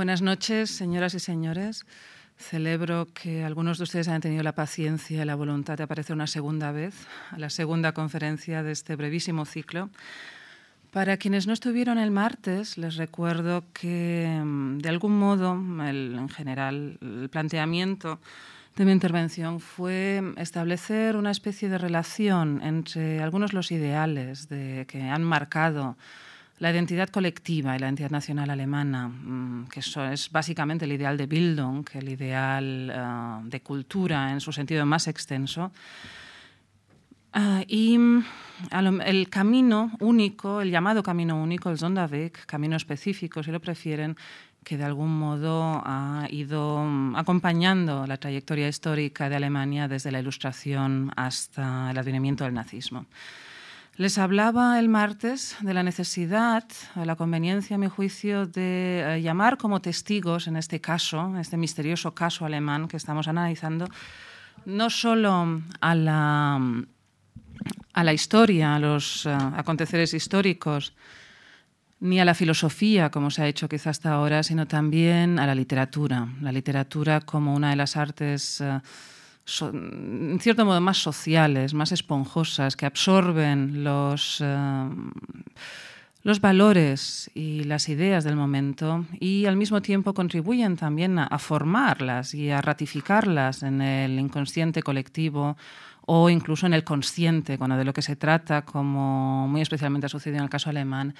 Buenas noches, señoras y señores. Celebro que algunos de ustedes hayan tenido la paciencia y la voluntad de aparecer una segunda vez a la segunda conferencia de este brevísimo ciclo. Para quienes no estuvieron el martes, les recuerdo que, mm, de algún modo, en general, el planteamiento de mi intervención fue establecer una especie de relación entre algunos de los ideales de, que han marcado la identidad colectiva y la identidad nacional alemana, mm, que eso es básicamente el ideal de Bildung, el ideal eh, de cultura en su sentido más extenso, ah, y mm, el camino único, el llamado camino único, el Sonderweg, camino específico, si lo prefieren, que de algún modo ha ido mm, acompañando la trayectoria histórica de Alemania desde la Ilustración hasta el advenimiento del nazismo. Les hablaba el martes de la necesidad, de la conveniencia, a mi juicio, de eh, llamar como testigos, en este caso, este misterioso caso alemán que estamos analizando, no solo a la, a la historia, a los uh, aconteceres históricos, ni a la filosofía, como se ha hecho quizá hasta ahora, sino también a la literatura. La literatura como una de las artes. Uh, en cierto modo, más sociales, más esponjosas, que absorben los, eh, los valores y las ideas del momento y al mismo tiempo contribuyen también a, formarlas y a ratificarlas en el inconsciente colectivo o incluso en el consciente, cuando de lo que se trata, como muy especialmente ha sucedido en el caso alemán,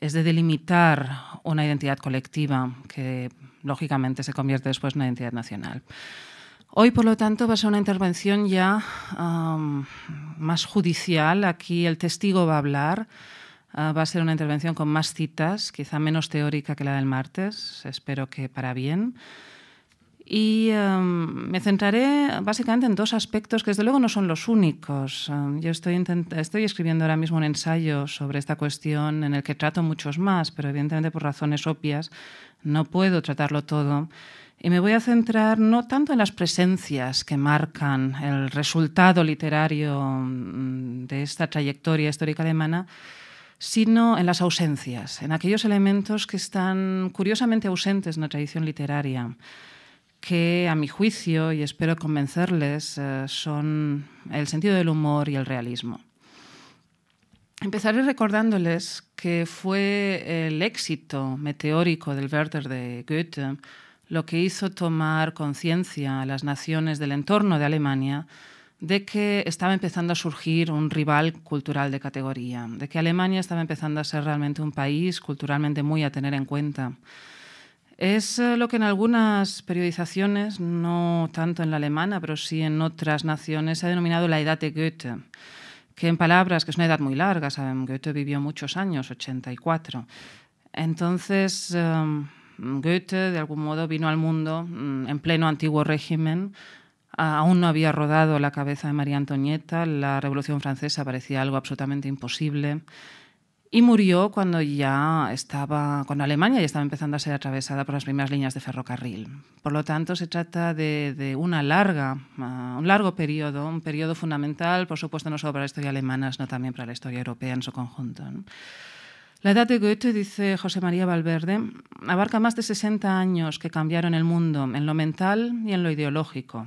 es de delimitar una identidad colectiva que lógicamente se convierte después en una identidad nacional. Hoy, por lo tanto, va a ser una intervención ya más judicial. Aquí el testigo va a hablar. Ah, va a ser una intervención con más citas, quizá menos teórica que la del martes. Espero que para bien. Y me centraré básicamente en dos aspectos que desde luego no son los únicos. yo estoy, estoy, escribiendo ahora mismo un ensayo sobre esta cuestión en el que trato muchos más, pero evidentemente por razones obvias no puedo tratarlo todo. Y me voy a centrar no tanto en las presencias que marcan el resultado literario mm, de esta trayectoria histórica alemana, sino en las ausencias, en aquellos elementos que están curiosamente ausentes en la tradición literaria, que a mi juicio, y espero convencerles, eh, son el sentido del humor y el realismo. Empezaré recordándoles que fue el éxito meteórico del Werther de Goethe lo que hizo tomar conciencia a las naciones del entorno de Alemania de que estaba empezando a surgir un rival cultural de categoría, de que Alemania estaba empezando a ser realmente un país culturalmente muy a tener en cuenta. Es eh, lo que en algunas periodizaciones, no tanto en la alemana, pero sí en otras naciones, se ha denominado la edad de Goethe, que en palabras, que es una edad muy larga, saben, Goethe vivió muchos años, 84. Entonces, em, Goethe, de algún modo, vino al mundo mm, en pleno antiguo régimen. Aún no había rodado la cabeza de María Antonieta, la Revolución Francesa parecía algo absolutamente imposible. Y murió cuando ya estaba, cuando Alemania ya estaba empezando a ser atravesada por las primeras líneas de ferrocarril. Por lo tanto, se trata de, una larga, ah, un largo periodo, un periodo fundamental, por supuesto, no solo para la historia alemana, sino también para la historia europea en su conjunto. La edad de Goethe, dice José María Valverde, abarca más de 60 años que cambiaron el mundo en lo mental y en lo ideológico.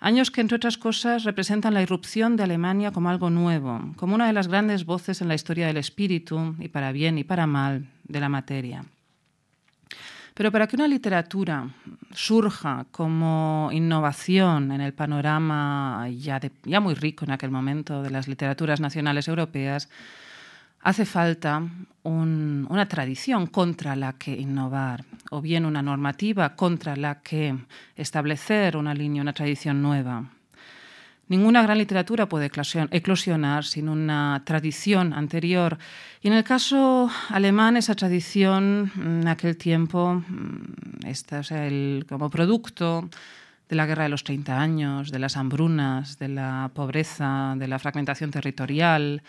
Años que, entre otras cosas, representan la irrupción de Alemania como algo nuevo, como una de las grandes voces en la historia del espíritu, y para bien y para mal, de la materia. Pero para que una literatura surja como innovación en el panorama ya, ya muy rico en aquel momento de las literaturas nacionales europeas, hace falta una tradición contra la que innovar, o bien una normativa contra la que establecer una línea, una tradición nueva. Ninguna gran literatura puede eclosionar sin una tradición anterior. Y en el caso alemán, esa tradición en aquel tiempo, mm, esta, como producto de la guerra de los 30 años, de las hambrunas, de la pobreza, de la fragmentación territorial,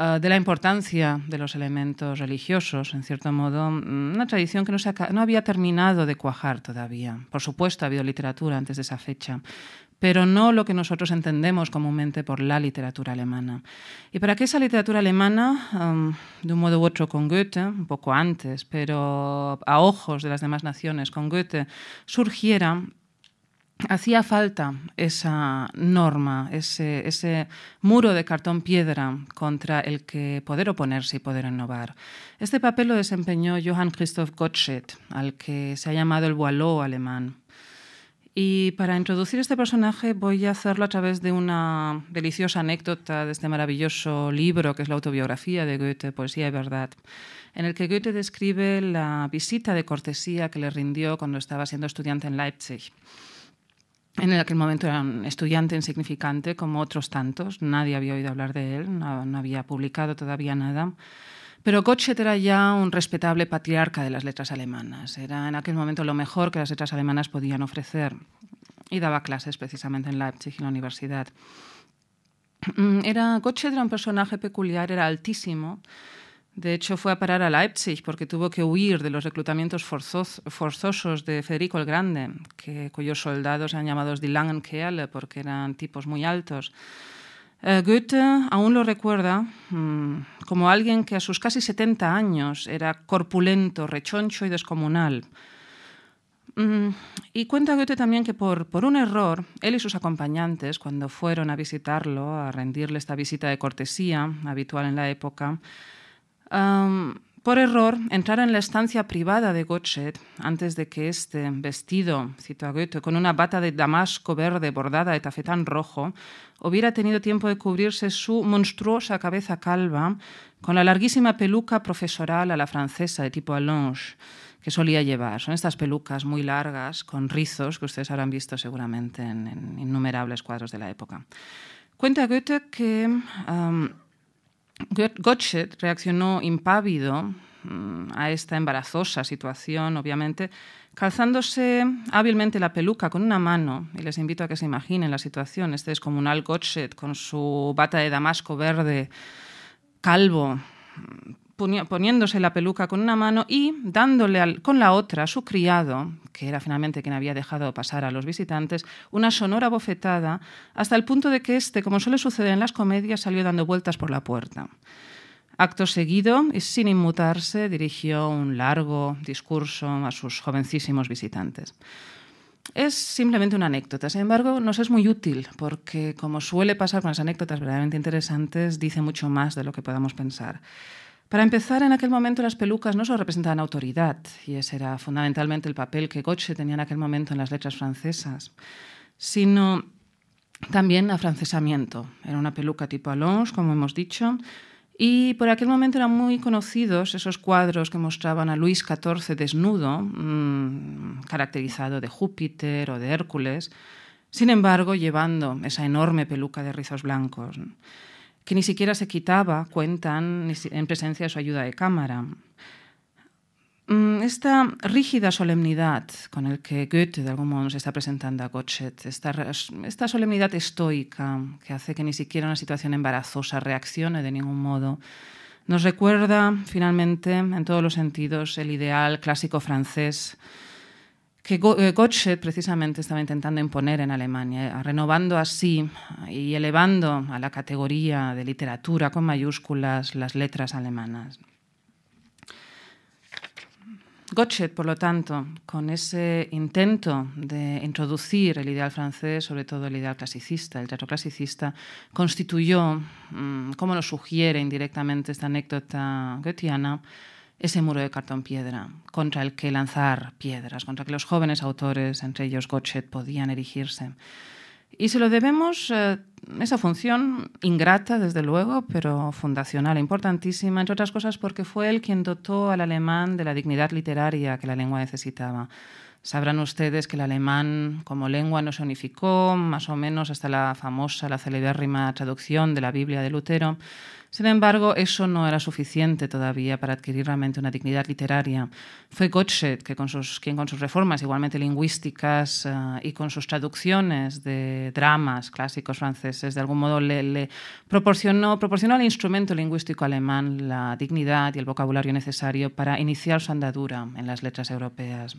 de la importancia de los elementos religiosos, en cierto modo, mm, una tradición que no, no había terminado de cuajar todavía. Por supuesto, ha habido literatura antes de esa fecha, pero no lo que nosotros entendemos comúnmente por la literatura alemana. Y para que esa literatura alemana, um, de un modo u otro con Goethe, un poco antes, pero a ojos de las demás naciones con Goethe, surgiera, hacía falta esa norma, ese, muro de cartón piedra contra el que poder oponerse y poder innovar. Este papel lo desempeñó Johann Christoph Gottsched, al que se ha llamado el Boileau alemán. Y para introducir este personaje voy a hacerlo a través de una deliciosa anécdota de este maravilloso libro que es la autobiografía de Goethe, Poesía y Verdad, en el que Goethe describe la visita de cortesía que le rindió cuando estaba siendo estudiante en Leipzig. En aquel momento era un estudiante insignificante, como otros tantos, nadie había oído hablar de él, no, no había publicado todavía nada. Pero Gottsched era ya un respetable patriarca de las letras alemanas. Era en aquel momento lo mejor que las letras alemanas podían ofrecer. Y daba clases precisamente en Leipzig, en la universidad. Mm, era, Gottsched era un personaje peculiar, era altísimo. De hecho, fue a parar a Leipzig porque tuvo que huir de los reclutamientos forzosos de Federico el Grande, que, cuyos soldados eran llamados die Langen Kerle porque eran tipos muy altos. Eh, Goethe aún lo recuerda mm, como alguien que a sus casi 70 años era corpulento, rechoncho y descomunal. Mm, y cuenta Goethe también que por, un error, él y sus acompañantes, cuando fueron a visitarlo, a rendirle esta visita de cortesía habitual en la época, por error, entrar en la estancia privada de Gottsched antes de que este, vestido, cito a Goethe, con una bata de damasco verde bordada de tafetán rojo, hubiera tenido tiempo de cubrirse su monstruosa cabeza calva con la larguísima peluca profesoral a la francesa de tipo allonge que solía llevar. Son estas pelucas muy largas, con rizos, que ustedes habrán visto seguramente en, innumerables cuadros de la época. Cuenta Goethe que Gottsched reaccionó impávido mm, a esta embarazosa situación, obviamente, calzándose hábilmente la peluca con una mano, y les invito a que se imaginen la situación, este descomunal Gottsched con su bata de damasco verde, calvo, poniéndose la peluca con una mano y dándole con la otra a su criado, que era finalmente quien había dejado pasar a los visitantes, una sonora bofetada, hasta el punto de que éste, como suele suceder en las comedias, salió dando vueltas por la puerta. Acto seguido, y sin inmutarse, dirigió un largo discurso a sus jovencísimos visitantes. Es simplemente una anécdota, sin embargo, nos es muy útil porque, como suele pasar con las anécdotas verdaderamente interesantes, dice mucho más de lo que podamos pensar. Para empezar, en aquel momento las pelucas no solo representaban autoridad, y ese era fundamentalmente el papel que Goethe tenía en aquel momento en las letras francesas, sino también afrancesamiento. Era una peluca tipo Allonge, como hemos dicho, y por aquel momento eran muy conocidos esos cuadros que mostraban a Luis XIV desnudo, mmm, caracterizado de Júpiter o de Hércules, sin embargo llevando esa enorme peluca de rizos blancos que ni siquiera se quitaba, cuentan, en presencia de su ayuda de cámara. Mm, esta rígida solemnidad con el que Goethe de algún modo nos está presentando a Gottsched, esta, esta solemnidad estoica que hace que ni siquiera una situación embarazosa reaccione de ningún modo, nos recuerda finalmente en todos los sentidos el ideal clásico francés que eh, Gottsched precisamente estaba intentando imponer en Alemania, eh, renovando así y elevando a la categoría de literatura con mayúsculas las letras alemanas. Gottsched, por lo tanto, con ese intento de introducir el ideal francés, sobre todo el ideal clasicista, el teatro clasicista, constituyó, mm, como lo sugiere indirectamente esta anécdota goethiana, ese muro de cartón piedra contra el que lanzar piedras, contra el que los jóvenes autores, entre ellos Gottsched, podían erigirse. Y se lo debemos eh, esa función ingrata, desde luego, pero fundacional, importantísima, entre otras cosas porque fue él quien dotó al alemán de la dignidad literaria que la lengua necesitaba. Sabrán ustedes que el alemán como lengua no se unificó, más o menos hasta la famosa, la celebérrima traducción de la Biblia de Lutero, sin embargo, eso no era suficiente todavía para adquirir realmente una dignidad literaria. Fue Gottsched que con sus, quien con sus reformas igualmente lingüísticas eh, y con sus traducciones de dramas clásicos franceses, de algún modo le, le proporcionó, proporcionó al instrumento lingüístico alemán la dignidad y el vocabulario necesario para iniciar su andadura en las letras europeas.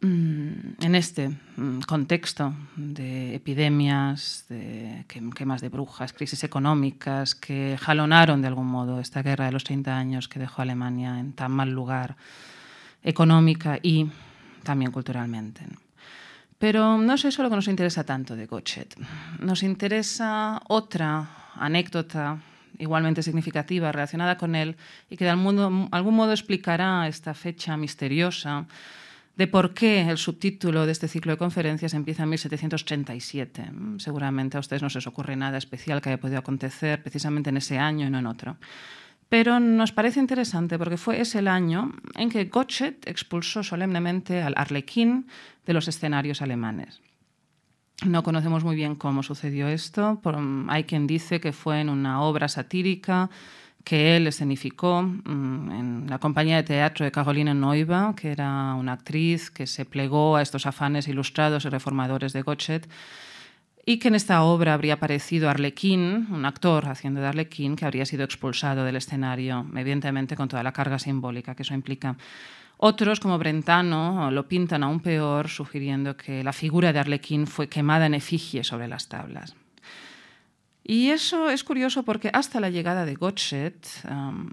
Mm, en este mm, contexto de epidemias, de quemas de brujas, crisis económicas que jalonaron de algún modo esta guerra de los 30 años que dejó a Alemania en tan mal lugar económica y también culturalmente. Pero no es eso lo que nos interesa tanto de Gotchet. Nos interesa otra anécdota igualmente significativa relacionada con él y que de algún modo explicará esta fecha misteriosa de por qué el subtítulo de este ciclo de conferencias empieza en 1737. Seguramente a ustedes no se les ocurre nada especial que haya podido acontecer precisamente en ese año y no en otro. Pero nos parece interesante porque fue ese el año en que Gottsched expulsó solemnemente al arlequín de los escenarios alemanes. No conocemos muy bien cómo sucedió esto. Hay quien dice que fue en una obra satírica que él escenificó mm, en la compañía de teatro de Carolina Noiva, que era una actriz que se plegó a estos afanes ilustrados y reformadores de Gottsched, y que en esta obra habría aparecido Arlequín, un actor haciendo de Arlequín, que habría sido expulsado del escenario, evidentemente con toda la carga simbólica que eso implica. Otros, como Brentano, lo pintan aún peor, sugiriendo que la figura de Arlequín fue quemada en efigie sobre las tablas. Y eso es curioso porque hasta la llegada de Gottsched, um,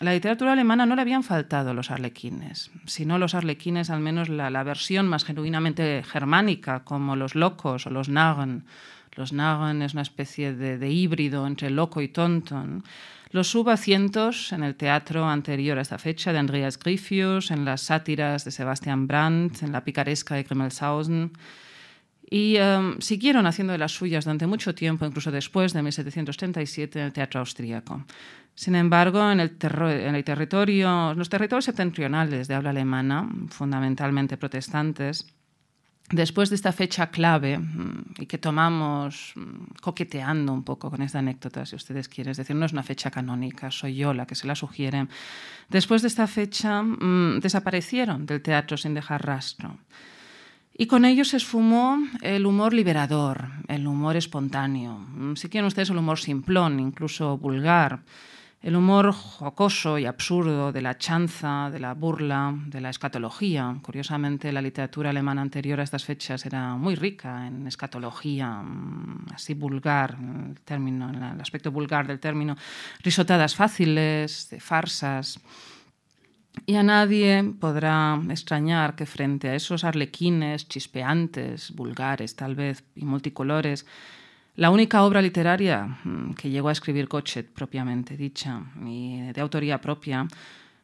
la literatura alemana no le habían faltado los arlequines, sino los arlequines, al menos la, versión más genuinamente germánica, como los locos o los Narren. Los Narren es una especie de, híbrido entre loco y tonto. Los hubo cientos en el teatro anterior a esta fecha de Andreas Griffius, en las sátiras de Sebastian Brandt, en la picaresca de Grimmelshausen. Y em, siguieron haciendo de las suyas durante mucho tiempo, incluso después de 1737, en el teatro austríaco. Sin embargo, en el, en el territorio, los territorios septentrionales de habla alemana, fundamentalmente protestantes, después de esta fecha clave mm, y que tomamos mm, coqueteando un poco con esta anécdota, si ustedes quieren, es decir, no es una fecha canónica, soy yo la que se la sugiere, después de esta fecha mm, desaparecieron del teatro sin dejar rastro. Y con ello se esfumó el humor liberador, el humor espontáneo, si quieren ustedes el humor simplón, incluso vulgar, el humor jocoso y absurdo de la chanza, de la burla, de la escatología. Curiosamente, la literatura alemana anterior a estas fechas era muy rica en escatología, mm, así vulgar, el, término, el aspecto vulgar del término, risotadas fáciles, de farsas. Y a nadie podrá extrañar que frente a esos arlequines chispeantes, vulgares tal vez, y multicolores, la única obra literaria mm, que llegó a escribir Cochet propiamente dicha y de autoría propia,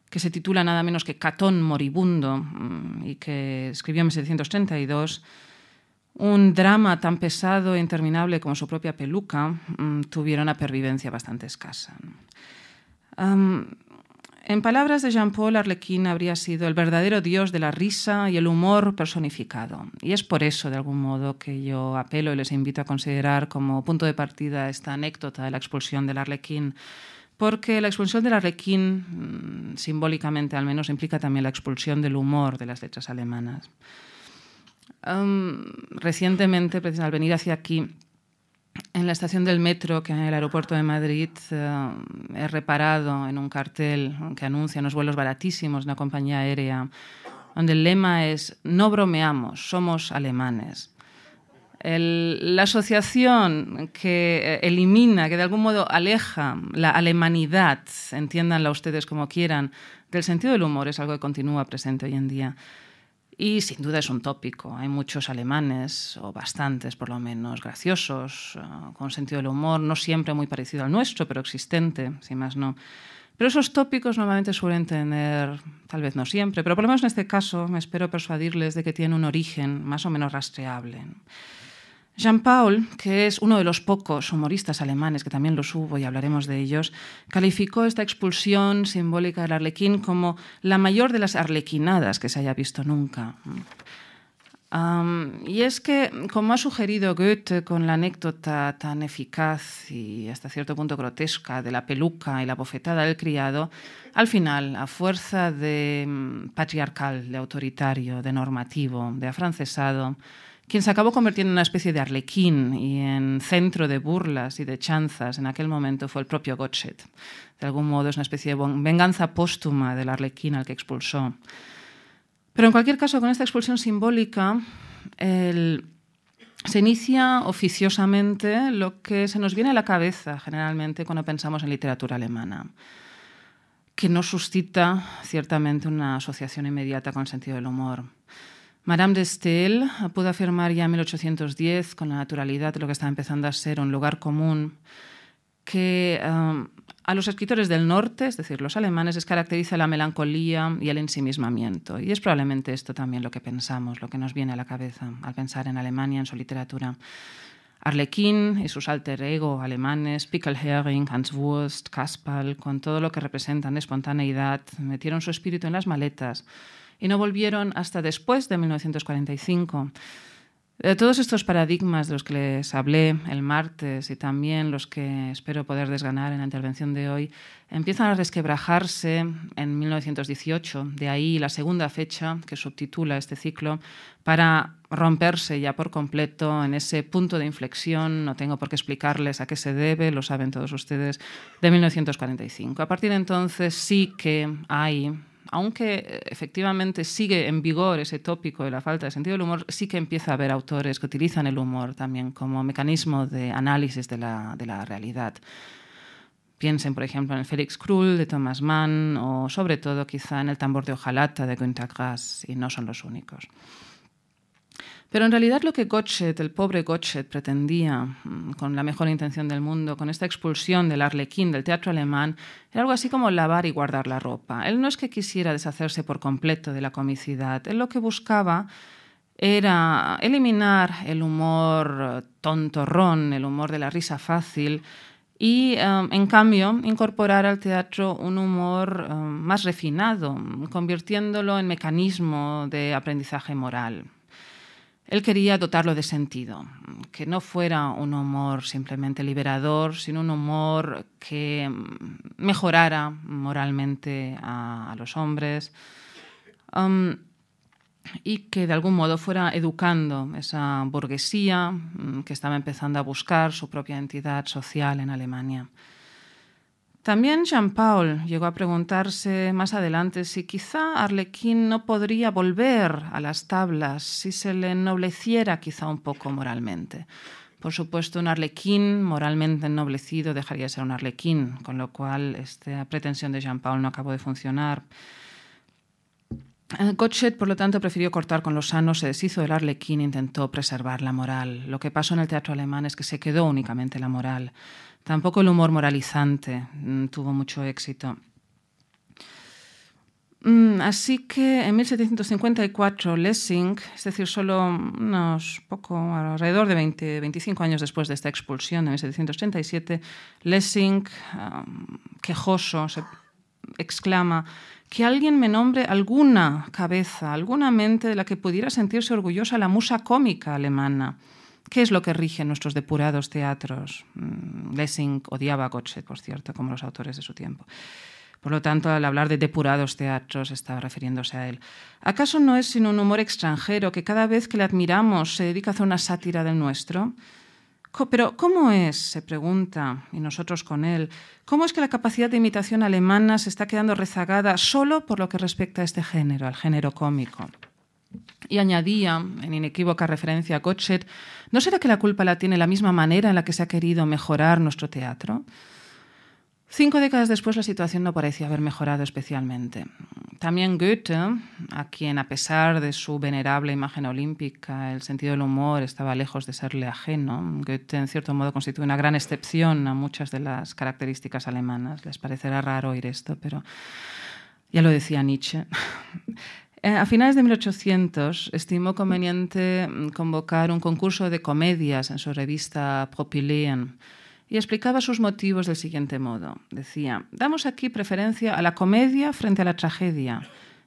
que se titula nada menos que Catón Moribundo mm, y que escribió en 1732, un drama tan pesado e interminable como su propia peluca, mm, tuvieron una pervivencia bastante escasa. En palabras de Jean-Paul, Arlequín habría sido el verdadero dios de la risa y el humor personificado. Y es por eso, de algún modo, que yo apelo y les invito a considerar como punto de partida esta anécdota de la expulsión del Arlequín, porque la expulsión del Arlequín, mm, simbólicamente al menos, implica también la expulsión del humor de las letras alemanas. recientemente, al venir hacia aquí, en la estación del metro, que en el aeropuerto de Madrid, eh, he reparado en un cartel que anuncia unos vuelos baratísimos de una compañía aérea, donde el lema es No bromeamos, somos alemanes. la asociación que eh, elimina, que de algún modo aleja la alemanidad, entiéndanla ustedes como quieran, del sentido del humor es algo que continúa presente hoy en día. Y sin duda es un tópico. Hay muchos alemanes, o bastantes por lo menos, graciosos, uh, con sentido del humor, no siempre muy parecido al nuestro, pero existente, si más no. Pero esos tópicos normalmente suelen tener, tal vez no siempre, pero por lo menos en este caso me espero persuadirles de que tienen un origen más o menos rastreable. Jean-Paul, que es uno de los pocos humoristas alemanes, que también los hubo y hablaremos de ellos, calificó esta expulsión simbólica del arlequín como la mayor de las arlequinadas que se haya visto nunca. y es que, como ha sugerido Goethe con la anécdota tan eficaz y hasta cierto punto grotesca de la peluca y la bofetada del criado, al final, a fuerza de mm, patriarcal, de autoritario, de normativo, de afrancesado, quien se acabó convirtiendo en una especie de arlequín y en centro de burlas y de chanzas en aquel momento fue el propio Gottsched. De algún modo es una especie de venganza póstuma del arlequín al que expulsó. Pero en cualquier caso, con esta expulsión simbólica, se inicia oficiosamente lo que se nos viene a la cabeza generalmente cuando pensamos en literatura alemana, que no suscita ciertamente una asociación inmediata con el sentido del humor. Madame de Stael pudo afirmar ya en 1810, con la naturalidad de lo que estaba empezando a ser un lugar común, que um, a los escritores del norte, es decir, los alemanes, les caracteriza la melancolía y el ensimismamiento. Y es probablemente esto también lo que pensamos, lo que nos viene a la cabeza al pensar en Alemania, en su literatura. Arlequín y sus alter ego alemanes, Pickelhering, Hans Wurst, Kaspal, con todo lo que representan espontaneidad, metieron su espíritu en las maletas y no volvieron hasta después de 1945. Eh, todos estos paradigmas de los que les hablé el martes y también los que espero poder desganar en la intervención de hoy empiezan a resquebrajarse en 1918, de ahí la segunda fecha que subtitula este ciclo, para romperse ya por completo en ese punto de inflexión, no tengo por qué explicarles a qué se debe, lo saben todos ustedes, de 1945. A partir de entonces sí que hay aunque eh, efectivamente sigue en vigor ese tópico de la falta de sentido del humor, sí que empieza a haber autores que utilizan el humor también como mecanismo de análisis de la, de la realidad. Piensen, por ejemplo, en el Félix Krull de Thomas Mann o, sobre todo, quizá en el tambor de hojalata de Günter Grass, y no son los únicos. Pero en realidad lo que Gottsched, el pobre Gottsched, pretendía, mm, con la mejor intención del mundo, con esta expulsión del arlequín del teatro alemán, era algo así como lavar y guardar la ropa. Él no es que quisiera deshacerse por completo de la comicidad, él lo que buscaba era eliminar el humor tontorrón, el humor de la risa fácil, y um, en cambio incorporar al teatro un humor um, más refinado, convirtiéndolo en mecanismo de aprendizaje moral. Él quería dotarlo de sentido, que no fuera un humor simplemente liberador, sino un humor que mejorara moralmente a, los hombres um, y que de algún modo fuera educando esa burguesía mm, que estaba empezando a buscar su propia entidad social en Alemania. También Jean-Paul llegó a preguntarse más adelante si quizá Arlequín no podría volver a las tablas si se le ennobleciera quizá un poco moralmente. Por supuesto, un arlequín moralmente ennoblecido dejaría de ser un arlequín, con lo cual esta pretensión de Jean-Paul no acabó de funcionar. Eh, Gottsched, por lo tanto, prefirió cortar con los sanos, se deshizo del arlequín e intentó preservar la moral. Lo que pasó en el teatro alemán es que se quedó únicamente la moral. Tampoco el humor moralizante mm, tuvo mucho éxito. Mm, así que en 1754 Lessing, es decir, solo unos poco alrededor de 20, 25 años después de esta expulsión de 1787, Lessing, quejoso, exclama que alguien me nombre alguna cabeza, alguna mente de la que pudiera sentirse orgullosa la musa cómica alemana. ¿Qué es lo que rige nuestros depurados teatros? Mm, Lessing odiaba a Gottsched, por cierto, como los autores de su tiempo. Por lo tanto, al hablar de depurados teatros, estaba refiriéndose a él. ¿Acaso no es sino un humor extranjero que cada vez que le admiramos se dedica a hacer una sátira del nuestro? Pero ¿cómo es, se pregunta, y nosotros con él, cómo es que la capacidad de imitación alemana se está quedando rezagada solo por lo que respecta a este género, al género cómico? Y añadía, en inequívoca referencia a Gottsched, ¿no será que la culpa la tiene la misma manera en la que se ha querido mejorar nuestro teatro? Cinco décadas después la situación no parecía haber mejorado especialmente. También Goethe, a quien a pesar de su venerable imagen olímpica el sentido del humor estaba lejos de serle ajeno, Goethe en cierto modo constituye una gran excepción a muchas de las características alemanas. Les parecerá raro oír esto, pero ya lo decía Nietzsche. Eh, a finales de 1800 estimó conveniente mm, convocar un concurso de comedias en su revista Propylaen y explicaba sus motivos del siguiente modo. Decía, damos aquí preferencia a la comedia frente a la tragedia,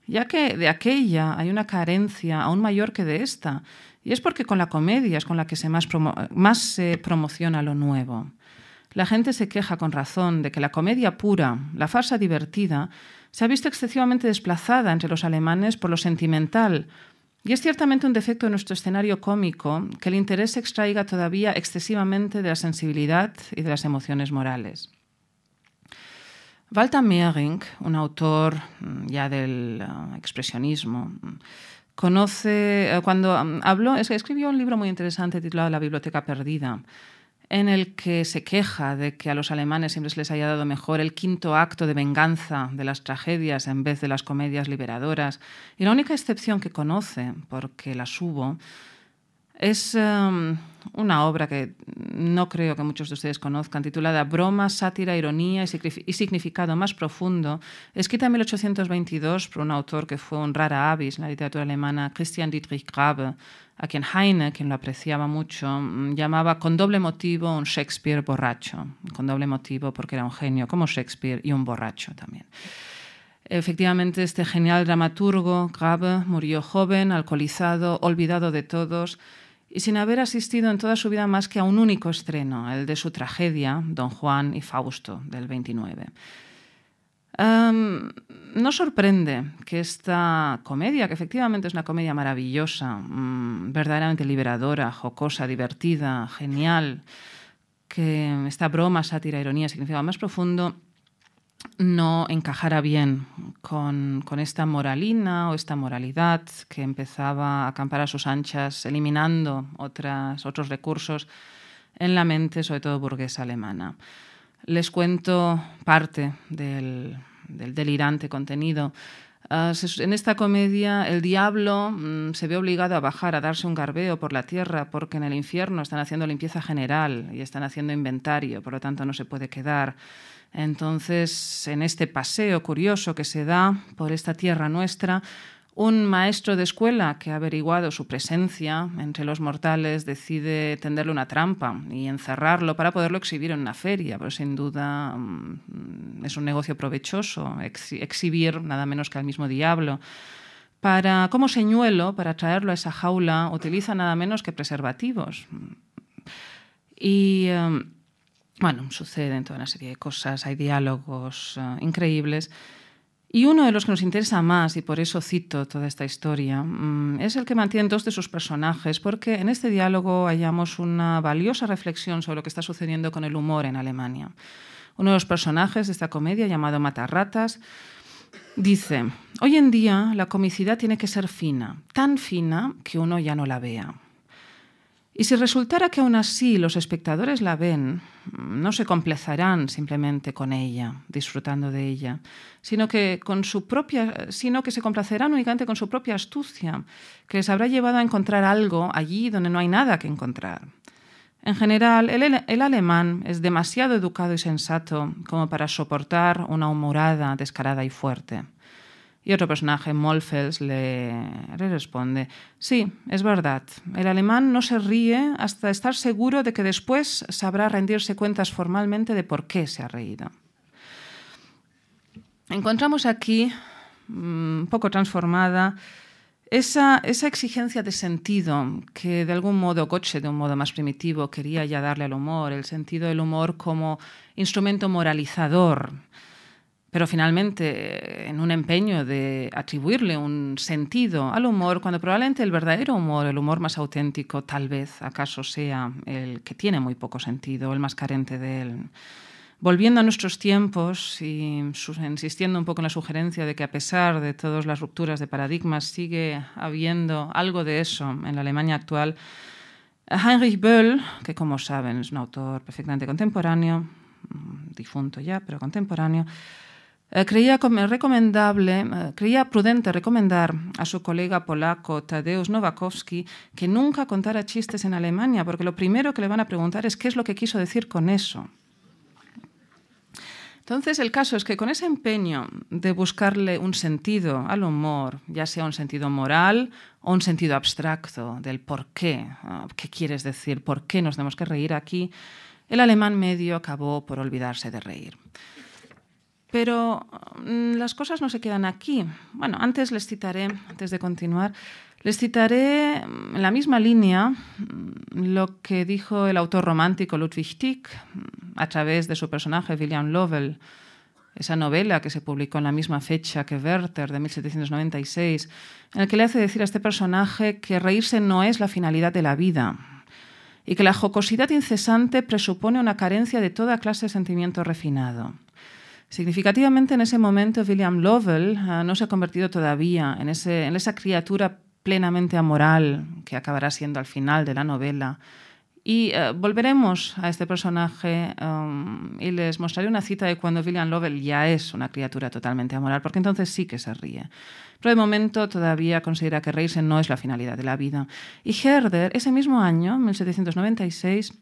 ya que de aquella hay una carencia aún mayor que de esta, y es porque con la comedia es con la que se más se promociona lo nuevo. La gente se queja con razón de que la comedia pura, la farsa divertida, se ha visto excesivamente desplazada entre los alemanes por lo sentimental, y es ciertamente un defecto de nuestro escenario cómico que el interés se extraiga todavía excesivamente de la sensibilidad y de las emociones morales. Walter Mehring, un autor mm, ya del uh, expresionismo, conoce, uh, cuando um, habló, escribió un libro muy interesante titulado La Biblioteca Perdida, en el que se queja de que a los alemanes siempre se les haya dado mejor el quinto acto de venganza de las tragedias en vez de las comedias liberadoras. Y la única excepción que conoce, porque las hubo, es um, una obra que no creo que muchos de ustedes conozcan, titulada Broma, sátira, ironía y significado más profundo, escrita en 1822 por un autor que fue un rara avis en la literatura alemana, Christian Dietrich Grabe, a quien Heine, quien lo apreciaba mucho, mm, llamaba con doble motivo un Shakespeare borracho. Con doble motivo porque era un genio como Shakespeare y un borracho también. Efectivamente, este genial dramaturgo, Grabe, murió joven, alcoholizado, olvidado de todos y sin haber asistido en toda su vida más que a un único estreno, el de su tragedia, Don Juan y Fausto, del 29. No sorprende que esta comedia, que efectivamente es una comedia maravillosa, mm, verdaderamente liberadora, jocosa, divertida, genial, que esta broma, sátira, ironía, significado más profundo, no encajara bien con, esta moralina o esta moralidad que empezaba a acampar a sus anchas, eliminando otras, otros recursos en la mente, sobre todo burguesa alemana. Les cuento parte del, delirante contenido. Ah, en esta comedia el diablo mm, se ve obligado a bajar, a darse un garbeo por la tierra, porque en el infierno están haciendo limpieza general y están haciendo inventario, por lo tanto no se puede quedar. Entonces, en este paseo curioso que se da por esta tierra nuestra, un maestro de escuela que ha averiguado su presencia entre los mortales decide tenderle una trampa y encerrarlo para poderlo exhibir en una feria, pero sin duda mm, es un negocio provechoso exhibir nada menos que al mismo diablo. Para, como señuelo, para traerlo a esa jaula, utiliza nada menos que preservativos. Y em, bueno, suceden toda una serie de cosas, hay diálogos uh, increíbles. Y uno de los que nos interesa más, y por eso cito toda esta historia, um, es el que mantiene dos de sus personajes, porque en este diálogo hallamos una valiosa reflexión sobre lo que está sucediendo con el humor en Alemania. Uno de los personajes de esta comedia, llamado Matarratas, dice, hoy en día la comicidad tiene que ser fina, tan fina que uno ya no la vea. Y si resultara que aún así los espectadores la ven, no se complazarán simplemente con ella, disfrutando de ella, sino que, con su propia, sino que se complacerán únicamente con su propia astucia, que les habrá llevado a encontrar algo allí donde no hay nada que encontrar. En general, el, el alemán es demasiado educado y sensato como para soportar una humorada descarada y fuerte. Y otro personaje, Molfels, le, responde, sí, es verdad, el alemán no se ríe hasta estar seguro de que después sabrá rendirse cuentas formalmente de por qué se ha reído. Encontramos aquí, un mm, poco transformada, esa, esa, exigencia de sentido que de algún modo Goethe, de un modo más primitivo, quería ya darle al humor, el sentido del humor como instrumento moralizador, pero finalmente, en un empeño de atribuirle un sentido al humor, cuando probablemente el verdadero humor, el humor más auténtico, tal vez acaso sea el que tiene muy poco sentido, el más carente de él. Volviendo a nuestros tiempos y insistiendo un poco en la sugerencia de que a pesar de todas las rupturas de paradigmas sigue habiendo algo de eso en la Alemania actual, Heinrich Böll, que como saben es un autor perfectamente contemporáneo, difunto ya, pero contemporáneo, creía recomendable, eh, creía prudente recomendar a su colega polaco Tadeusz Nowakowski que nunca contara chistes en Alemania, porque lo primero que le van a preguntar es qué es lo que quiso decir con eso. Entonces, el caso es que con ese empeño de buscarle un sentido al humor, ya sea un sentido moral o un sentido abstracto del por qué, ah, qué quieres decir, por qué nos tenemos que reír aquí, el alemán medio acabó por olvidarse de reír. Pero mm, las cosas no se quedan aquí. Bueno, antes les citaré, antes de continuar, les citaré mm, en la misma línea mm, lo que dijo el autor romántico Ludwig Tieck a través de su personaje William Lovell, esa novela que se publicó en la misma fecha que Werther de 1796, en el que le hace decir a este personaje que reírse no es la finalidad de la vida y que la jocosidad incesante presupone una carencia de toda clase de sentimiento refinado. Significativamente en ese momento William Lovell uh, no se ha convertido todavía en, esa criatura plenamente amoral que acabará siendo al final de la novela. Y uh, volveremos a este personaje um, y les mostraré una cita de cuando William Lovell ya es una criatura totalmente amoral, porque entonces sí que se ríe. Pero de momento todavía considera que reírse no es la finalidad de la vida. Y Herder, ese mismo año, 1796,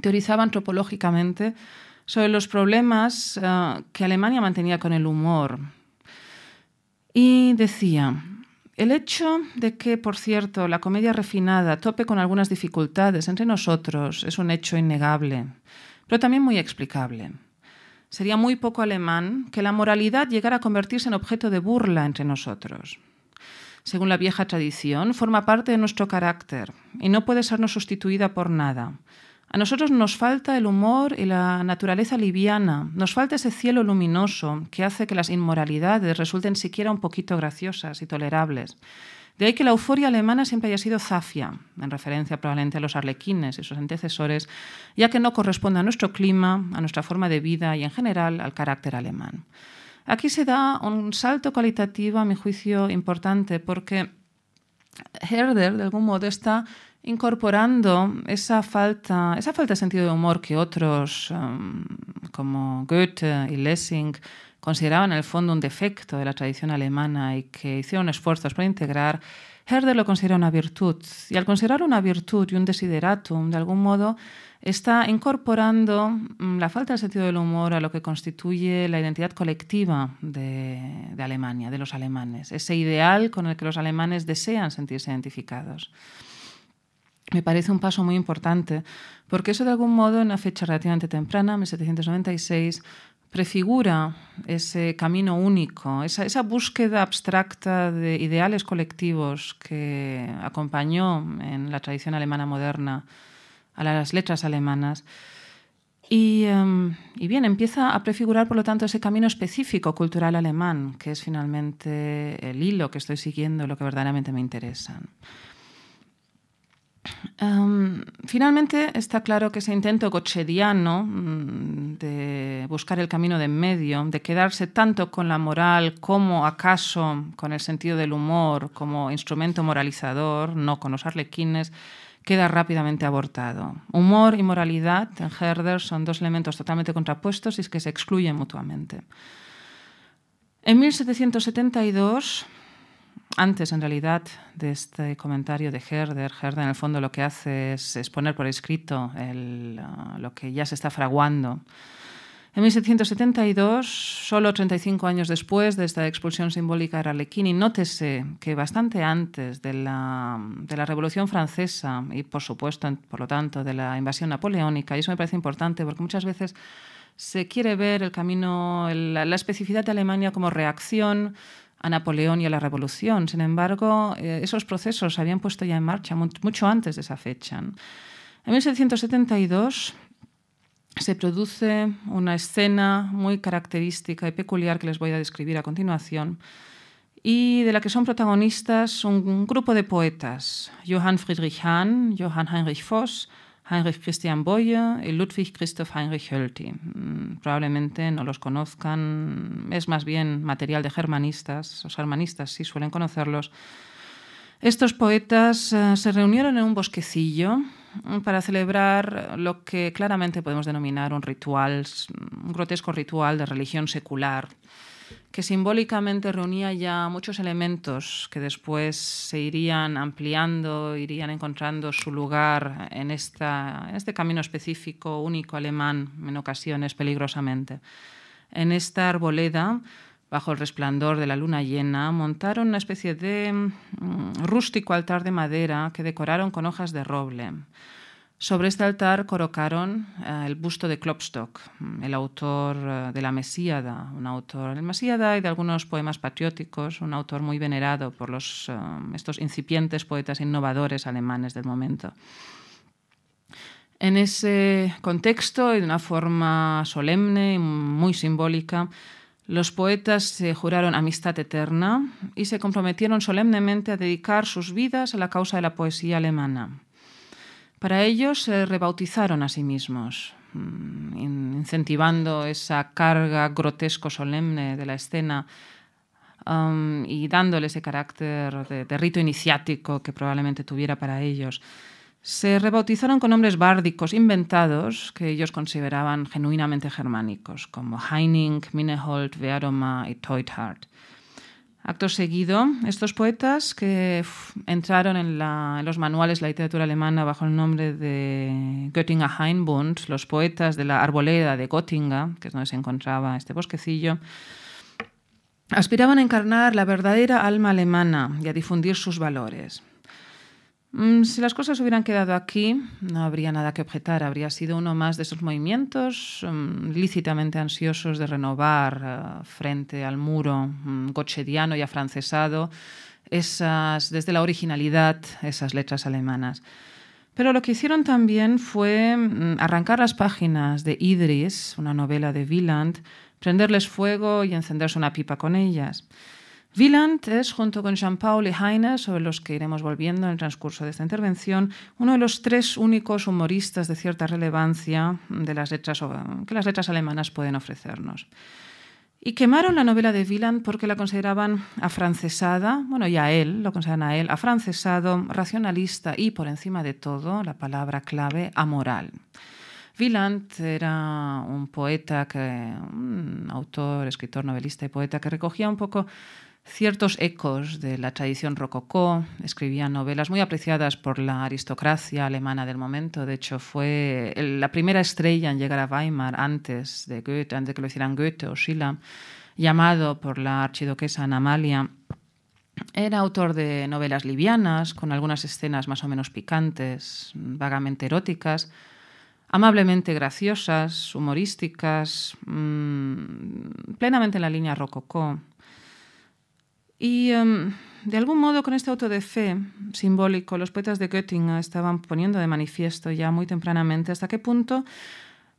teorizaba antropológicamente sobre los problemas uh, que Alemania mantenía con el humor. Y decía, el hecho de que, por cierto, la comedia refinada tope con algunas dificultades entre nosotros es un hecho innegable, pero también muy explicable. Sería muy poco alemán que la moralidad llegara a convertirse en objeto de burla entre nosotros. Según la vieja tradición, forma parte de nuestro carácter y no puede sernos sustituida por nada. A nosotros nos falta el humor y la naturaleza liviana, nos falta ese cielo luminoso que hace que las inmoralidades resulten siquiera un poquito graciosas y tolerables. De ahí que la euforia alemana siempre haya sido zafia, en referencia probablemente a los arlequines y sus antecesores, ya que no corresponde a nuestro clima, a nuestra forma de vida y en general al carácter alemán. Aquí se da un salto cualitativo, a mi juicio, importante, porque Herder, de algún modo, está incorporando esa falta, esa falta de sentido de humor que otros, um, como Goethe y Lessing, consideraban en el fondo un defecto de la tradición alemana y que hicieron esfuerzos para integrar, Herder lo considera una virtud. Y al considerar una virtud y un desideratum, de algún modo, está incorporando mm, la falta de sentido del humor a lo que constituye la identidad colectiva de Alemania, de los alemanes, ese ideal con el que los alemanes desean sentirse identificados me parece un paso muy importante, porque eso de algún modo, en una fecha relativamente temprana, 1796, prefigura ese camino único, esa, búsqueda abstracta de ideales colectivos que acompañó en la tradición alemana moderna a las letras alemanas. Y, um, y, bien, empieza a prefigurar, por lo tanto, ese camino específico cultural alemán, que es finalmente el hilo que estoy siguiendo, lo que verdaderamente me interesa. Um, finalmente está claro que ese intento cochediano mm, de buscar el camino de en medio, de quedarse tanto con la moral como acaso con el sentido del humor como instrumento moralizador, no con los arlequines, queda rápidamente abortado. Humor y moralidad en Herder son dos elementos totalmente contrapuestos y que se excluyen mutuamente. En 1772 antes, en realidad, de este comentario de Herder, Herder en el fondo lo que hace es exponer por escrito el, uh, lo que ya se está fraguando. En 1772, solo 35 años después de esta expulsión simbólica de Arlequín, y nótese que bastante antes de la, de la Revolución Francesa y, por supuesto, por lo tanto, de la invasión napoleónica, y eso me parece importante porque muchas veces se quiere ver el camino, el, la especificidad de Alemania como reacción a Napoleón y a la Revolución. Sin embargo, eh, esos procesos se habían puesto ya en marcha mucho antes de esa fecha. En 1772 se produce una escena muy característica y peculiar que les voy a describir a continuación y de la que son protagonistas un, grupo de poetas, Johann Friedrich Hahn, Johann Heinrich Voss, Heinrich Christian Boye y Ludwig Christoph Heinrich Hölty. Mm, probablemente no los conozcan, es más bien material de germanistas, los germanistas sí suelen conocerlos. Estos poetas uh, se reunieron en un bosquecillo mm, para celebrar lo que claramente podemos denominar un ritual, un grotesco ritual de religión secular que simbólicamente reunía ya muchos elementos que después se irían ampliando, irían encontrando su lugar en, esta, en este camino específico, único alemán, en ocasiones peligrosamente. En esta arboleda, bajo el resplandor de la luna llena, montaron una especie de mm, rústico altar de madera que decoraron con hojas de roble. Sobre este altar colocaron uh, el busto de Klopstock, el autor uh, de la Mesíada, un autor del Mesíada y de algunos poemas patrióticos, un autor muy venerado por los, uh, estos incipientes poetas innovadores alemanes del momento. En ese contexto y de una forma solemne y muy simbólica, los poetas se juraron amistad eterna y se comprometieron solemnemente a dedicar sus vidas a la causa de la poesía alemana. Para ellos se rebautizaron a sí mismos, mm, incentivando esa carga grotesco solemne de la escena um, y dándole ese carácter de, rito iniciático que probablemente tuviera para ellos. Se rebautizaron con nombres bárdicos inventados que ellos consideraban genuinamente germánicos, como Heining, Mineholt, Wearoma y Teuthard. Acto seguido, estos poetas que entraron en, los manuales de la literatura alemana bajo el nombre de Göttinger Hainbund, los poetas de la arboleda de Göttingen, que es donde se encontraba este bosquecillo, aspiraban a encarnar la verdadera alma alemana y a difundir sus valores. Mm, si las cosas hubieran quedado aquí, no habría nada que objetar. Habría sido uno más de esos movimientos mm, lícitamente ansiosos de renovar eh, frente al muro um, y afrancesado esas, desde la originalidad, esas letras alemanas. Pero lo que hicieron también fue arrancar las páginas de Idris, una novela de Wieland, prenderles fuego y encenderse una pipa con ellas. Wieland es, junto con Jean-Paul y Heine, sobre los que iremos volviendo en el transcurso de esta intervención, uno de los tres únicos humoristas de cierta relevancia de las letras, que las letras alemanas pueden ofrecernos. Y quemaron la novela de Wieland porque la consideraban afrancesada, bueno, y a él, lo consideran a él, afrancesado, racionalista y, por encima de todo, la palabra clave, amoral. Wieland era un poeta, un autor, escritor, novelista y poeta que recogía un poco ciertos ecos de la tradición rococó, escribía novelas muy apreciadas por la aristocracia alemana del momento. De hecho, fue la primera estrella en llegar a Weimar antes de Goethe, antes de que lo hicieran Goethe o Schiller, llamado por la archiduquesa Ana Amalia. Era autor de novelas livianas, con algunas escenas más o menos picantes, vagamente eróticas, amablemente graciosas, humorísticas, mmm, plenamente en la línea rococó. Y em, de algún modo con este auto de fe simbólico, los poetas de Göttingen estaban poniendo de manifiesto ya muy tempranamente hasta qué punto,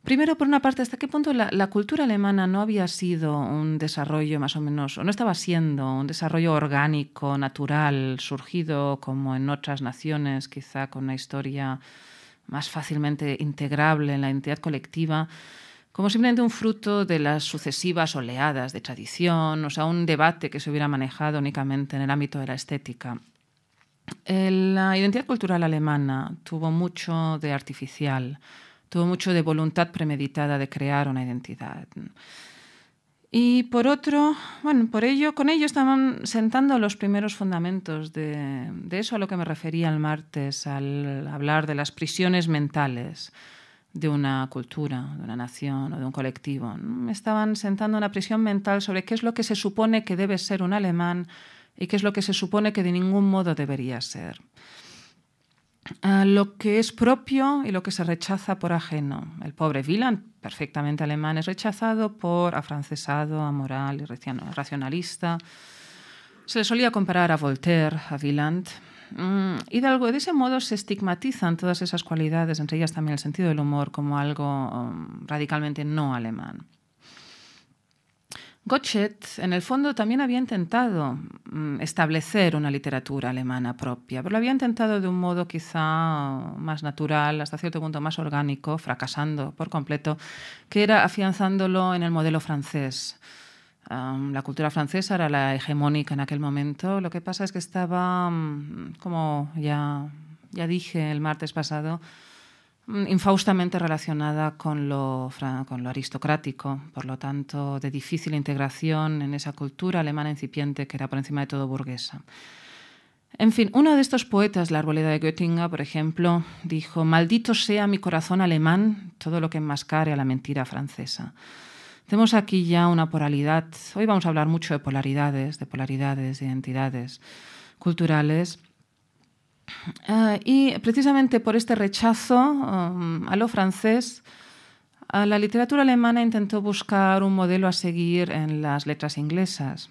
primero por una parte, hasta qué punto la, la, cultura alemana no había sido un desarrollo más o menos, o no estaba siendo un desarrollo orgánico, natural, surgido como en otras naciones, quizá con una historia más fácilmente integrable en la identidad colectiva como simplemente un fruto de las sucesivas oleadas de tradición, o sea, un debate que se hubiera manejado únicamente en el ámbito de la estética. La identidad cultural alemana tuvo mucho de artificial, tuvo mucho de voluntad premeditada de crear una identidad. Y por otro, bueno, por ello, con ello estaban sentando los primeros fundamentos de, de eso a lo que me refería el martes al hablar de las prisiones mentales de una cultura, de una nación o de un colectivo. Me estaban sentando una prisión mental sobre qué es lo que se supone que debe ser un alemán y qué es lo que se supone que de ningún modo debería ser. Lo que es propio y lo que se rechaza por ajeno. El pobre Wieland, perfectamente alemán, es rechazado por afrancesado, amoral y racionalista. Se le solía comparar a Voltaire, a Wieland, Mm, y de, ese modo se estigmatizan todas esas cualidades, entre ellas también el sentido del humor, como algo um, radicalmente no alemán. Gottsched, en el fondo, también había intentado mm, establecer una literatura alemana propia, pero lo había intentado de un modo quizá más natural, hasta cierto punto más orgánico, fracasando por completo, que era afianzándolo en el modelo francés la cultura francesa era la hegemónica en aquel momento. Lo que pasa es que estaba, mm, como ya, ya dije el martes pasado, mm, infaustamente relacionada con lo, con lo aristocrático, por lo tanto, de difícil integración en esa cultura alemana incipiente que era por encima de todo burguesa. En fin, uno de estos poetas, la arboleda de Göttingen, por ejemplo, dijo, maldito sea mi corazón alemán, todo lo que enmascare a la mentira francesa. Tenemos aquí ya una polaridad. Hoy vamos a hablar mucho de polaridades, de polaridades, de identidades culturales. Eh, y precisamente por este rechazo um, a lo francés, la literatura alemana intentó buscar un modelo a seguir en las letras inglesas.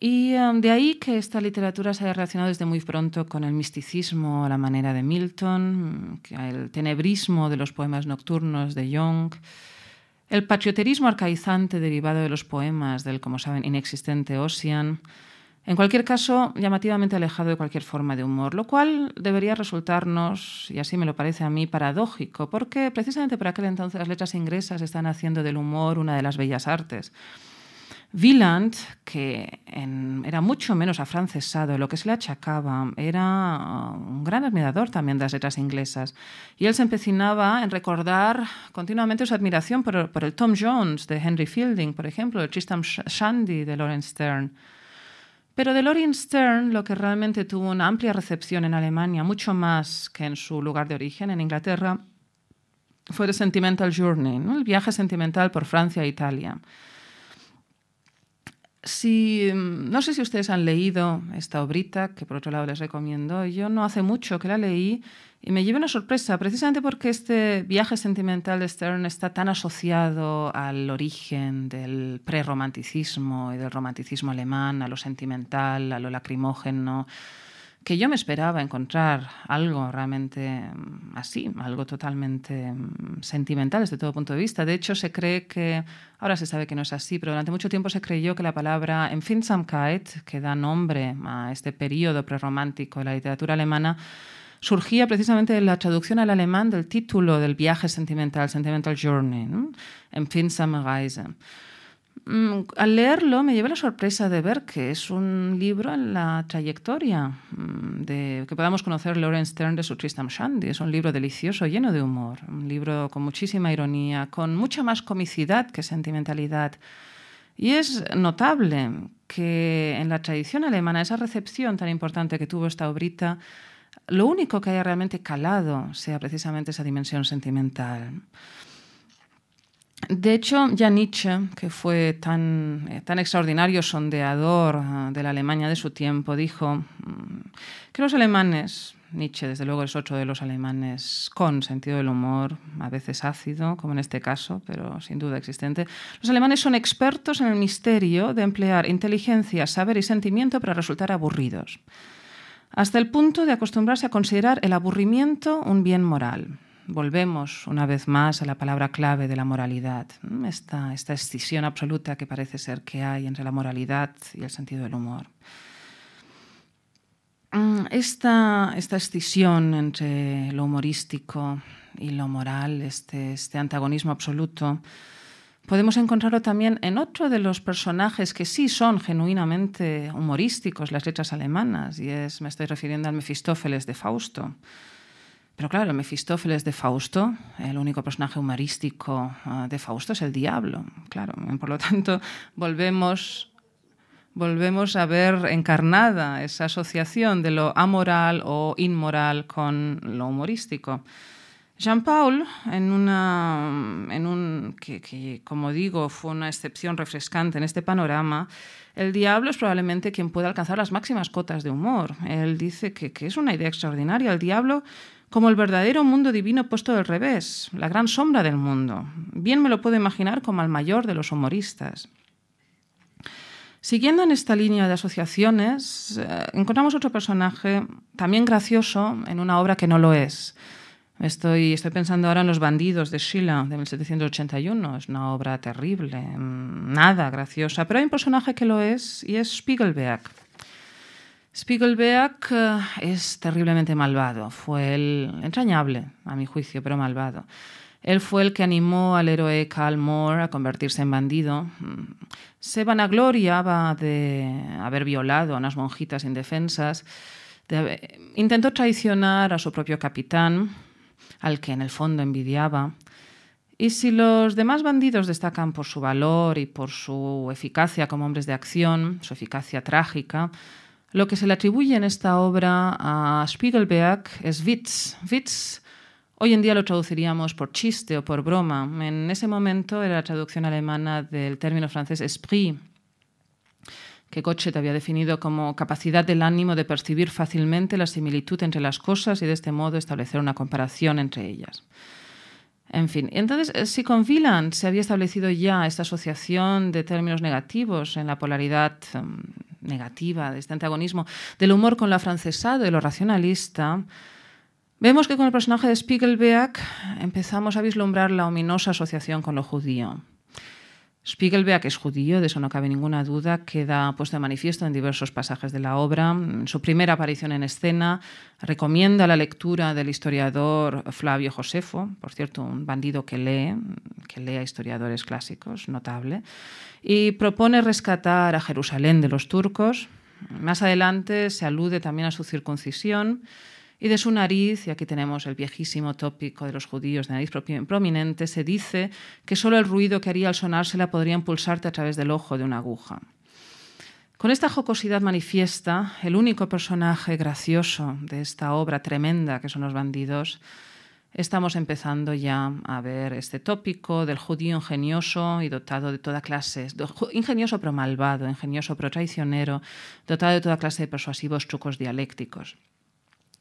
Y um, de ahí que esta literatura se haya relacionado desde muy pronto con el misticismo la manera de Milton, el tenebrismo de los poemas nocturnos de Young, el patrioterismo arcaizante derivado de los poemas del, como saben, inexistente Ossian, En cualquier caso, llamativamente alejado de cualquier forma de humor, lo cual debería resultarnos, y así me lo parece a mí, paradójico, porque precisamente por aquel entonces las letras inglesas están haciendo del humor una de las bellas artes. Wieland, que era mucho menos afrancesado, lo que se le achacaba, era un gran admirador también de las letras inglesas. Y él se empecinaba en recordar continuamente su admiración por, por el Tom Jones de Henry Fielding, por ejemplo, el Tristram Shandy de Lawrence Stern. Pero de Lawrence Stern, lo que realmente tuvo una amplia recepción en Alemania, mucho más que en su lugar de origen, en Inglaterra, fue The Sentimental Journey, el viaje sentimental por Francia e Italia. Si, mm, no sé si ustedes han leído esta obrita, que por otro lado les recomiendo. Yo no hace mucho que la leí y me llevé una sorpresa, precisamente porque este viaje sentimental de Stern está tan asociado al origen del prerromanticismo y del romanticismo alemán, a lo sentimental, a lo lacrimógeno que yo me esperaba encontrar algo realmente mm, así, algo totalmente mm, sentimental desde todo punto de vista. De hecho, se cree que, ahora se sabe que no es así, pero durante mucho tiempo se creyó que la palabra Empfindsamkeit, que da nombre a este periodo prerromántico de la literatura alemana, surgía precisamente de la traducción al alemán del título del viaje sentimental, Sentimental Journey, ¿no? Empfindsame Reise. Mm, al leerlo me llevé la sorpresa de ver que es un libro en la trayectoria mm, de que podamos conocer Lawrence Stern de su Tristram Shandy. Es un libro delicioso, lleno de humor, un libro con muchísima ironía, con mucha más comicidad que sentimentalidad. Y es notable que en la tradición alemana esa recepción tan importante que tuvo esta obrita, lo único que haya realmente calado sea precisamente esa dimensión sentimental. De hecho, ya Nietzsche, que fue tan, eh, extraordinario sondeador ah, de la Alemania de su tiempo, dijo mm, que los alemanes, Nietzsche desde luego es otro de los alemanes con sentido del humor, a veces ácido, como en este caso, pero sin duda existente, los alemanes son expertos en el misterio de emplear inteligencia, saber y sentimiento para resultar aburridos, hasta el punto de acostumbrarse a considerar el aburrimiento un bien moral volvemos una vez más a la palabra clave de la moralidad, esta, esta escisión absoluta que parece ser que hay entre la moralidad y el sentido del humor. Mm, esta, esta escisión entre lo humorístico y lo moral, este, este antagonismo absoluto, podemos encontrarlo también en otro de los personajes que sí son genuinamente humorísticos, las letras alemanas, y es, me estoy refiriendo al Mefistófeles de Fausto. Pero claro, el Mefistófeles de Fausto, el único personaje humorístico ah, de Fausto es el diablo. Claro, por lo tanto, volvemos, volvemos a ver encarnada esa asociación de lo amoral o inmoral con lo humorístico. Jean-Paul, en, una, en un, que, como digo, fue una excepción refrescante en este panorama, el diablo es probablemente quien puede alcanzar las máximas cotas de humor. Él dice que, que es una idea extraordinaria. El diablo como el verdadero mundo divino puesto del revés, la gran sombra del mundo. Bien me lo puedo imaginar como al mayor de los humoristas. Siguiendo en esta línea de asociaciones, eh, encontramos otro personaje también gracioso en una obra que no lo es. Estoy, estoy pensando ahora en Los bandidos de Schiller de 1781. Es una obra terrible, mm, nada graciosa, pero hay un personaje que lo es y es Spiegelberg. Spiegelberg eh, es terriblemente malvado. Fue el entrañable, a mi juicio, pero malvado. Él fue el que animó al héroe Karl Moore a convertirse en bandido. Mm, se vanagloriaba de haber violado a unas monjitas indefensas. intentó traicionar a su propio capitán, al que en el fondo envidiaba. Y si los demás bandidos destacan por su valor y por su eficacia como hombres de acción, su eficacia trágica, lo que se le atribuye en esta obra a Spiegelberg es Witz. Witz hoy en día lo traduciríamos por chiste o por broma. En ese momento era la traducción alemana del término francés esprit, que Goethe había definido como capacidad del ánimo de percibir fácilmente la similitud entre las cosas y de este modo establecer una comparación entre ellas. En fin, entonces, eh, si con Wieland se había establecido ya esta asociación de términos negativos en la polaridad em, negativa de este antagonismo del humor con lo afrancesado y lo racionalista, vemos que con el personaje de Spiegelberg empezamos a vislumbrar la ominosa asociación con lo judío. Spiegelberg es judío, de eso no cabe ninguna duda, queda puesto de manifiesto en diversos pasajes de la obra. Su primera aparición en escena recomienda la lectura del historiador Flavio Josefo, por cierto, un bandido que lee, que lee a historiadores clásicos, notable, y propone rescatar a Jerusalén de los turcos. Más adelante se alude también a su circuncisión y de su nariz, y aquí tenemos el viejísimo tópico de los judíos de nariz prominente, se dice que solo el ruido que haría al sonársela podría impulsarte a través del ojo de una aguja. Con esta jocosidad manifiesta, el único personaje gracioso de esta obra tremenda que son los bandidos, estamos empezando ya a ver este tópico del judío ingenioso y dotado de toda clase, ingenioso pero malvado, ingenioso pero traicionero, dotado de toda clase de persuasivos trucos dialécticos.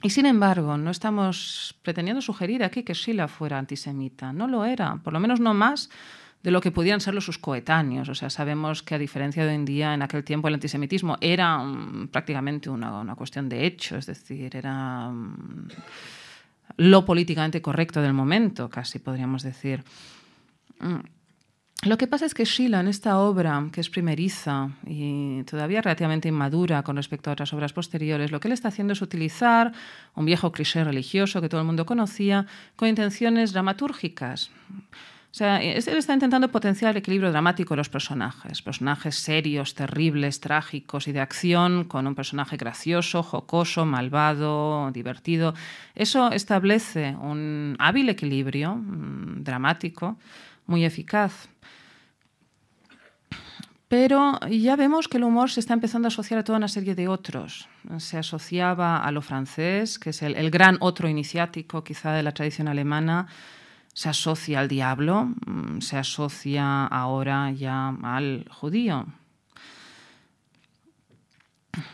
Y sin embargo, no estamos pretendiendo sugerir aquí que Sheila fuera antisemita. No lo era, por lo menos no más de lo que podían ser sus coetáneos. O sea, sabemos que a diferencia de hoy en día, en aquel tiempo el antisemitismo era mm, prácticamente una, una, cuestión de hecho, es decir, era mm, lo políticamente correcto del momento, casi podríamos decir. Mm. Lo que pasa es que Sheila, en esta obra, que es primeriza y todavía relativamente inmadura con respecto a otras obras posteriores, lo que él está haciendo es utilizar un viejo cliché religioso que todo el mundo conocía con intenciones dramatúrgicas. O sea, él está intentando potenciar el equilibrio dramático de los personajes, personajes serios, terribles, trágicos y de acción, con un personaje gracioso, jocoso, malvado, divertido. Eso establece un hábil equilibrio mm, dramático muy eficaz. Pero ya vemos que el humor se está empezando a asociar a toda una serie de otros. Se asociaba a lo francés, que es el, gran otro iniciático quizá de la tradición alemana, se asocia al diablo, mm, se asocia ahora ya al judío.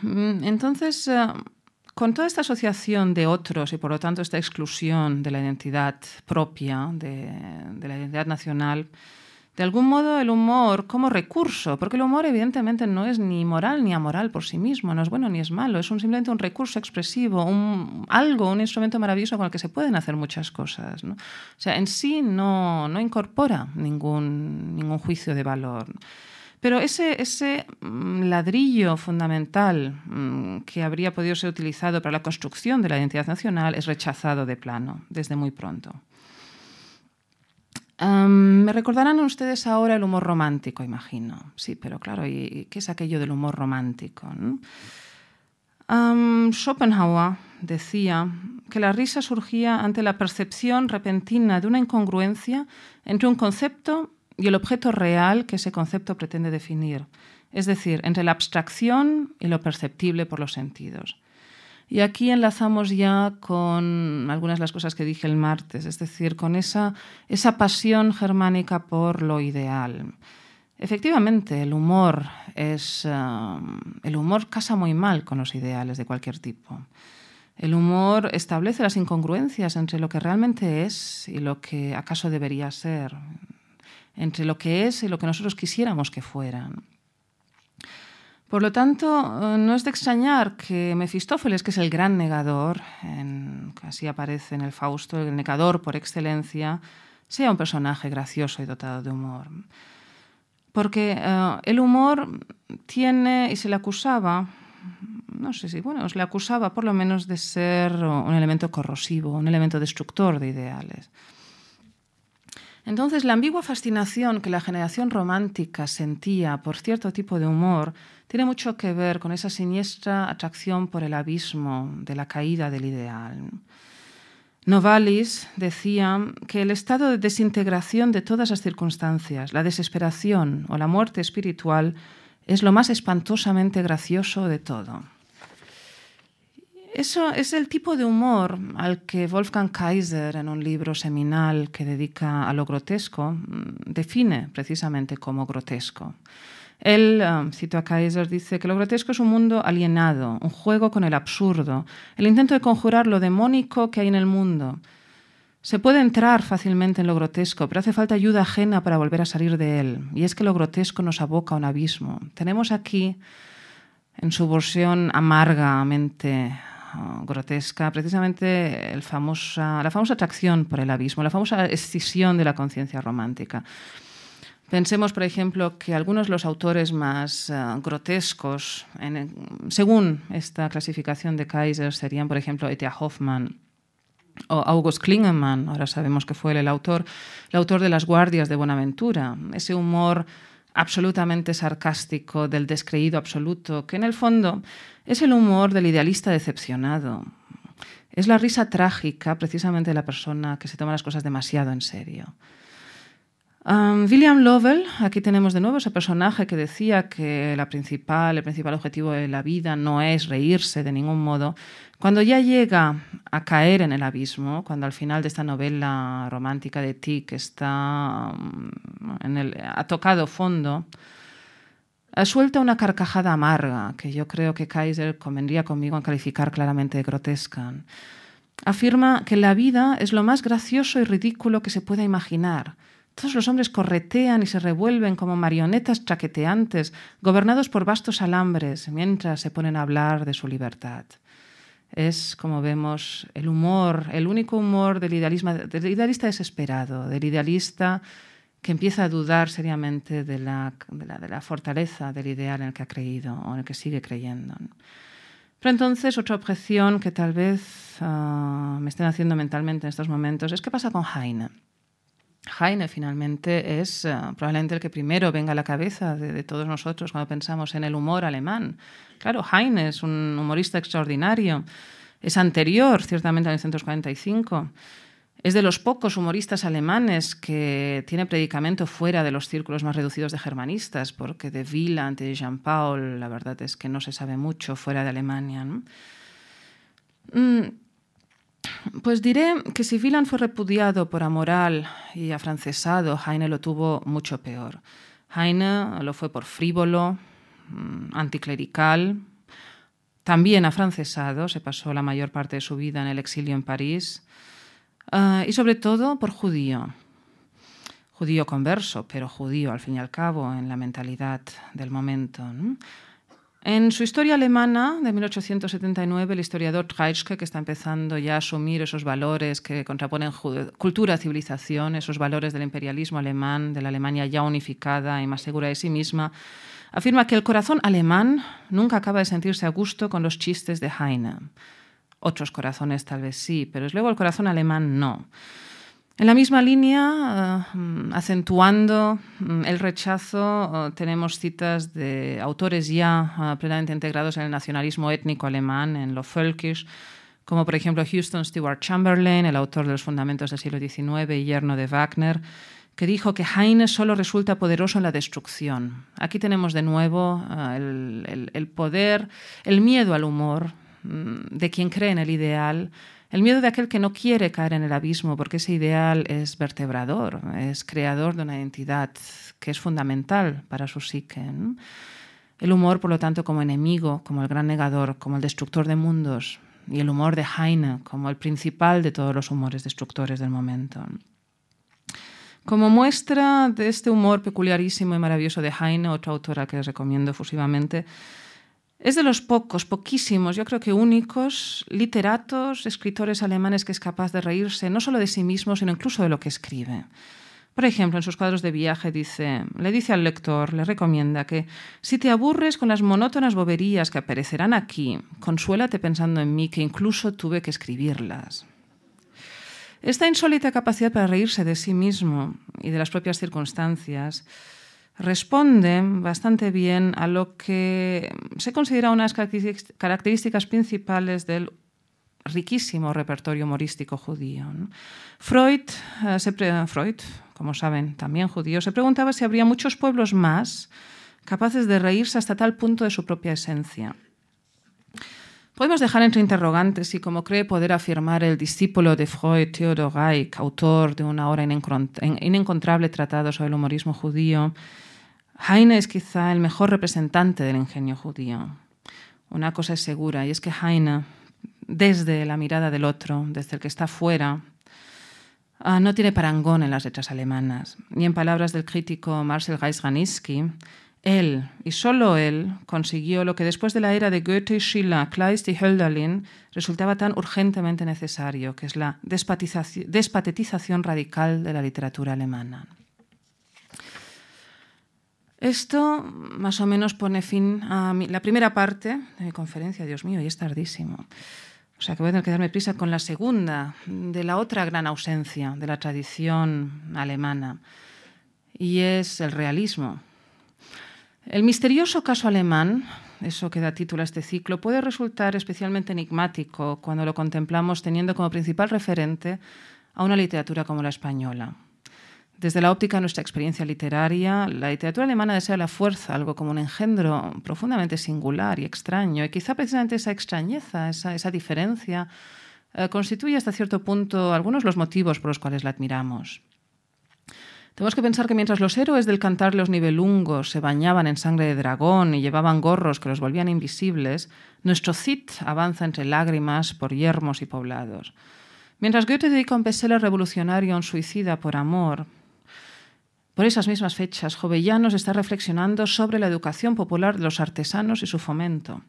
Mm, entonces, eh, con toda esta asociación de otros y por lo tanto esta exclusión de la identidad propia, de la identidad nacional, de algún modo el humor como recurso, porque el humor evidentemente no es ni moral ni amoral por sí mismo, no es bueno ni es malo, es simplemente un recurso expresivo, un, algo, un instrumento maravilloso con el que se pueden hacer muchas cosas. O sea, en sí no, incorpora ningún, juicio de valor. Pero ese, ese mm, ladrillo fundamental mm, que habría podido ser utilizado para la construcción de la identidad nacional es rechazado de plano desde muy pronto me recordarán ustedes ahora el humor romántico, imagino. Sí, pero claro, ¿y qué es aquello del humor romántico? Schopenhauer decía que la risa surgía ante la percepción repentina de una incongruencia entre un concepto y el objeto real que ese concepto pretende definir, es decir, entre la abstracción y lo perceptible por los sentidos. Y aquí enlazamos ya con algunas de las cosas que dije el martes, es decir, con esa, esa pasión germánica por lo ideal. Efectivamente, el humor es um, el humor casa muy mal con los ideales de cualquier tipo. El humor establece las incongruencias entre lo que realmente es y lo que acaso debería ser, entre lo que es y lo que nosotros quisiéramos que fueran. Por lo tanto, eh, no es de extrañar que Mefistófeles, que es el gran negador, así aparece en el Fausto, el negador por excelencia, sea un personaje gracioso y dotado de humor. Porque eh, el humor tiene, y se le acusaba, no sé si, bueno, se le acusaba por lo menos de ser un elemento corrosivo, un elemento destructor de ideales. Entonces, la ambigua fascinación que la generación romántica sentía por cierto tipo de humor tiene mucho que ver con esa siniestra atracción por el abismo de la caída del ideal. Novalis decía que el estado de desintegración de todas las circunstancias, la desesperación o la muerte espiritual, es lo más espantosamente gracioso de todo. Eso es el tipo de humor al que Wolfgang Kaiser, en un libro seminal que dedica a lo grotesco, mm, define precisamente como grotesco. Él, um, cito a Kaiser, dice que lo grotesco es un mundo alienado, un juego con el absurdo, el intento de conjurar lo demónico que hay en el mundo. Se puede entrar fácilmente en lo grotesco, pero hace falta ayuda ajena para volver a salir de él. Y es que lo grotesco nos aboca a un abismo. Tenemos aquí, en su versión amargamente grotesca, precisamente la famosa atracción por el abismo, la famosa escisión de la conciencia romántica. Pensemos, por ejemplo, que algunos de los autores más uh, grotescos, según esta clasificación de Kaiser, serían, por ejemplo, E.T.A. Hoffman o August Klingemann, ahora sabemos que fue el autor, el autor de Las Guardias de Buenaventura, ese humor absolutamente sarcástico del descreído absoluto, que en el fondo es el humor del idealista decepcionado. Es la risa trágica precisamente de la persona que se toma las cosas demasiado en serio. William Lovell, aquí tenemos de nuevo ese personaje que decía que la principal, el principal objetivo de la vida no es reírse de ningún modo. Cuando ya llega a caer en el abismo, cuando al final de esta novela romántica de Tick está en el, ha tocado fondo, suelta una carcajada amarga que yo creo que Kaiser convendría conmigo en calificar claramente de grotesca. Afirma que la vida es lo más gracioso y ridículo que se pueda imaginar todos los hombres corretean y se revuelven como marionetas chaqueteantes, gobernados por vastos alambres, mientras se ponen a hablar de su libertad. Es, como vemos, el humor, el único humor del, del idealista desesperado, del idealista que empieza a dudar seriamente de la, de, la, fortaleza del ideal en el que ha creído o en el que sigue creyendo. Pero entonces, otra objeción que tal vez uh, me estén haciendo mentalmente en estos momentos es qué pasa con Heine. Heine finalmente es uh, probablemente el que primero venga a la cabeza de, de, todos nosotros cuando pensamos en el humor alemán. Claro, Heine es un humorista extraordinario. Es anterior, ciertamente, a 1945. Es de los pocos humoristas alemanes que tiene predicamento fuera de los círculos más reducidos de germanistas, porque de Wieland y Jean Paul, la verdad es que no se sabe mucho fuera de Alemania. Mm, pues diré que si Wieland fue repudiado por amoral y afrancesado, Heine lo tuvo mucho peor. Heine lo fue por frívolo, mm, anticlerical, también afrancesado, se pasó la mayor parte de su vida en el exilio en París, uh, y sobre todo por judío. Judío converso, pero judío al fin y al cabo en la mentalidad del momento. En su historia alemana de 1879, el historiador Treitschke, que está empezando ya a asumir esos valores que contraponen cultura, civilización, esos valores del imperialismo alemán, de la Alemania ya unificada y más segura de sí misma, afirma que el corazón alemán nunca acaba de sentirse a gusto con los chistes de Heine. Otros corazones tal vez sí, pero es luego el corazón alemán no. En la misma línea, uh, acentuando mm, el rechazo, uh, tenemos citas de autores ya uh, plenamente integrados en el nacionalismo étnico alemán, en lo Völkisch, como por ejemplo Houston Stewart Chamberlain, el autor de los fundamentos del siglo XIX y yerno de Wagner, que dijo que Heine solo resulta poderoso en la destrucción. Aquí tenemos de nuevo el, poder, el miedo al humor de quien cree en el ideal, el miedo de aquel que no quiere caer en el abismo, porque ese ideal es vertebrador, es creador de una identidad que es fundamental para su psique. El humor, por lo tanto, como enemigo, como el gran negador, como el destructor de mundos, y el humor de Heine como el principal de todos los humores destructores del momento. Como muestra de este humor peculiarísimo y maravilloso de Heine, otra autora que les recomiendo efusivamente, es de los pocos, poquísimos, yo creo que únicos, literatos, escritores alemanes que es capaz de reírse no solo de sí mismo, sino incluso de lo que escribe. Por ejemplo, en sus cuadros de viaje dice, le dice al lector, le recomienda que si te aburres con las monótonas boberías que aparecerán aquí, consuélate pensando en mí que incluso tuve que escribirlas. Esta insólita capacidad para reírse de sí mismo y de las propias circunstancias responde bastante bien a lo que se considera unas características principales del riquísimo repertorio humorístico judío. Freud, eh, Freud, como saben, también judío, se preguntaba si habría muchos pueblos más capaces de reírse hasta tal punto de su propia esencia. Podemos dejar entre interrogantes si, como cree poder afirmar el discípulo de Freud, Theodor Reich, autor de una hora inencontrable tratado sobre el humorismo judío, Heine es quizá el mejor representante del ingenio judío. Una cosa es segura, y es que Heine, desde la mirada del otro, desde el que está fuera, ah, no tiene parangón en las letras alemanas. Y en palabras del crítico Marcel Reis-Ranitzky, él, y solo él, consiguió lo que después de la era de Goethe, Schiller, Kleist y Hölderlin resultaba tan urgentemente necesario, que es la despatetización radical de la literatura alemana. Esto más o menos pone fin a la primera parte de mi conferencia. Dios mío, y es tardísimo. O sea que voy a tener que darme prisa con la segunda, de la otra gran ausencia de la tradición alemana, y es el realismo. El misterioso caso alemán, eso que da título a este ciclo, puede resultar especialmente enigmático cuando lo contemplamos teniendo como principal referente a una literatura como la española. Desde la óptica de nuestra experiencia literaria, la literatura alemana desea la fuerza, algo como un engendro profundamente singular y extraño, y quizá precisamente esa extrañeza, esa, diferencia, eh, constituye hasta cierto punto algunos de los motivos por los cuales la admiramos. Tenemos que pensar que mientras los héroes del cantar los nivelungos se bañaban en sangre de dragón y llevaban gorros que los volvían invisibles, nuestro Cid avanza entre lágrimas por yermos y poblados. Mientras Goethe dedica un bestseller revolucionario un suicida por amor, por esas mismas fechas, Jovellanos está reflexionando sobre la educación popular de los artesanos y su fomento.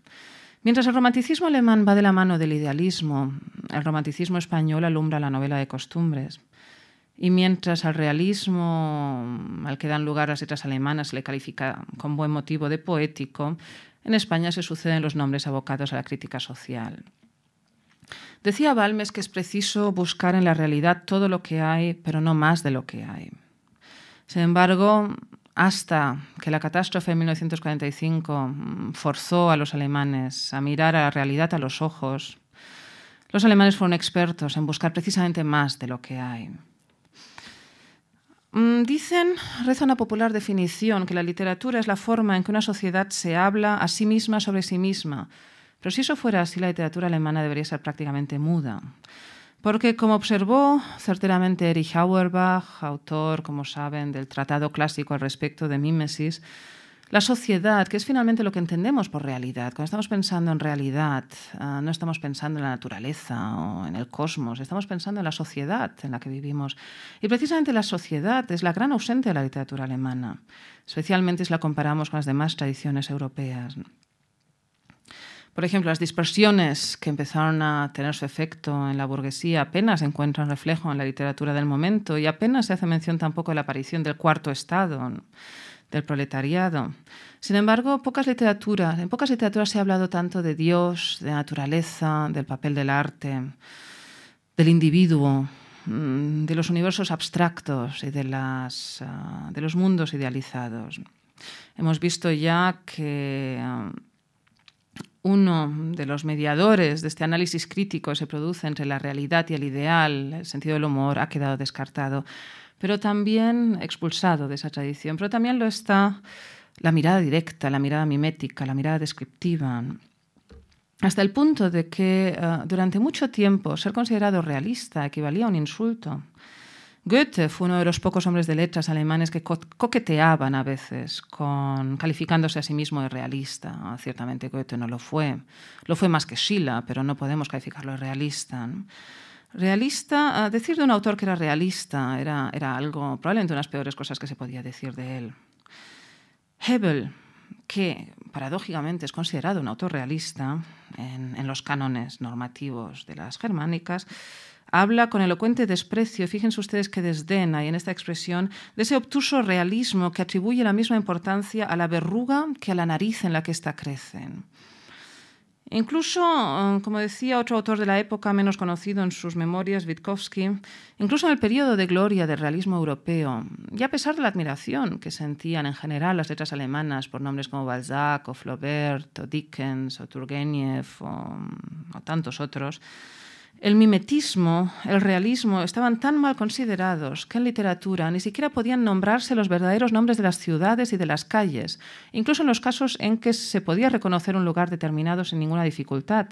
Mientras el romanticismo alemán va de la mano del idealismo, el romanticismo español alumbra la novela de costumbres. Y mientras al realismo al que dan lugar las letras alemanas le califica con buen motivo de poético, en España se suceden los nombres abocados a la crítica social. Decía Balmes que es preciso buscar en la realidad todo lo que hay, pero no más de lo que hay. Sin embargo, hasta que la catástrofe de 1945 mm, forzó a los alemanes a mirar a la realidad a los ojos, los alemanes fueron expertos en buscar precisamente más de lo que hay. Mm, dicen, reza una popular definición, que la literatura es la forma en que una sociedad se habla a sí misma sobre sí misma. Pero si eso fuera así, la literatura alemana debería ser prácticamente muda. Porque, como observó certeramente Erich Auerbach, autor, como saben, del tratado clásico al respecto de mímesis, la sociedad, que es finalmente lo que entendemos por realidad. Cuando estamos pensando en realidad, ah, no estamos pensando en la naturaleza o en el cosmos, estamos pensando en la sociedad en la que vivimos. Y precisamente la sociedad es la gran ausente de la literatura alemana, especialmente si la comparamos con las demás tradiciones europeas. Por ejemplo, las dispersiones que empezaron a tener su efecto en la burguesía apenas encuentran reflejo en la literatura del momento y apenas se hace mención tampoco de la aparición del cuarto estado, del proletariado. Sin embargo, en pocas literaturas se ha hablado tanto de Dios, de naturaleza, del papel del arte, del individuo, mm, de los universos abstractos y de, ah, de los mundos idealizados. Hemos visto ya que ah, uno de los mediadores de este análisis crítico que se produce entre la realidad y el ideal, el sentido del humor, ha quedado descartado, pero también expulsado de esa tradición. Pero también lo está la mirada directa, la mirada mimética, la mirada descriptiva, hasta el punto de que eh, durante mucho tiempo ser considerado realista equivalía a un insulto. Goethe fue uno de los pocos hombres de letras alemanes que coqueteaban a veces con calificándose a sí mismo de realista. Ah, ciertamente Goethe no lo fue. Lo fue más que Schiller, pero no podemos calificarlo de realista. Realista, decir de un autor que era realista era, era algo, probablemente una de las peores cosas que se podía decir de él. Hebel, que paradójicamente es considerado un autor realista en, los cánones normativos de las germánicas, habla con elocuente desprecio, fíjense ustedes que desdén hay en esta expresión, de ese obtuso realismo que atribuye la misma importancia a la verruga que a la nariz en la que ésta crece. Incluso, eh, como decía otro autor de la época menos conocido en sus memorias, Witkowski, incluso en el periodo de gloria del realismo europeo, y a pesar de la admiración que sentían en general las letras alemanas por nombres como Balzac o Flaubert o Dickens o Turgenev o tantos otros, el mimetismo, el realismo estaban tan mal considerados que en literatura ni siquiera podían nombrarse los verdaderos nombres de las ciudades y de las calles, incluso en los casos en que se podía reconocer un lugar determinado sin ninguna dificultad.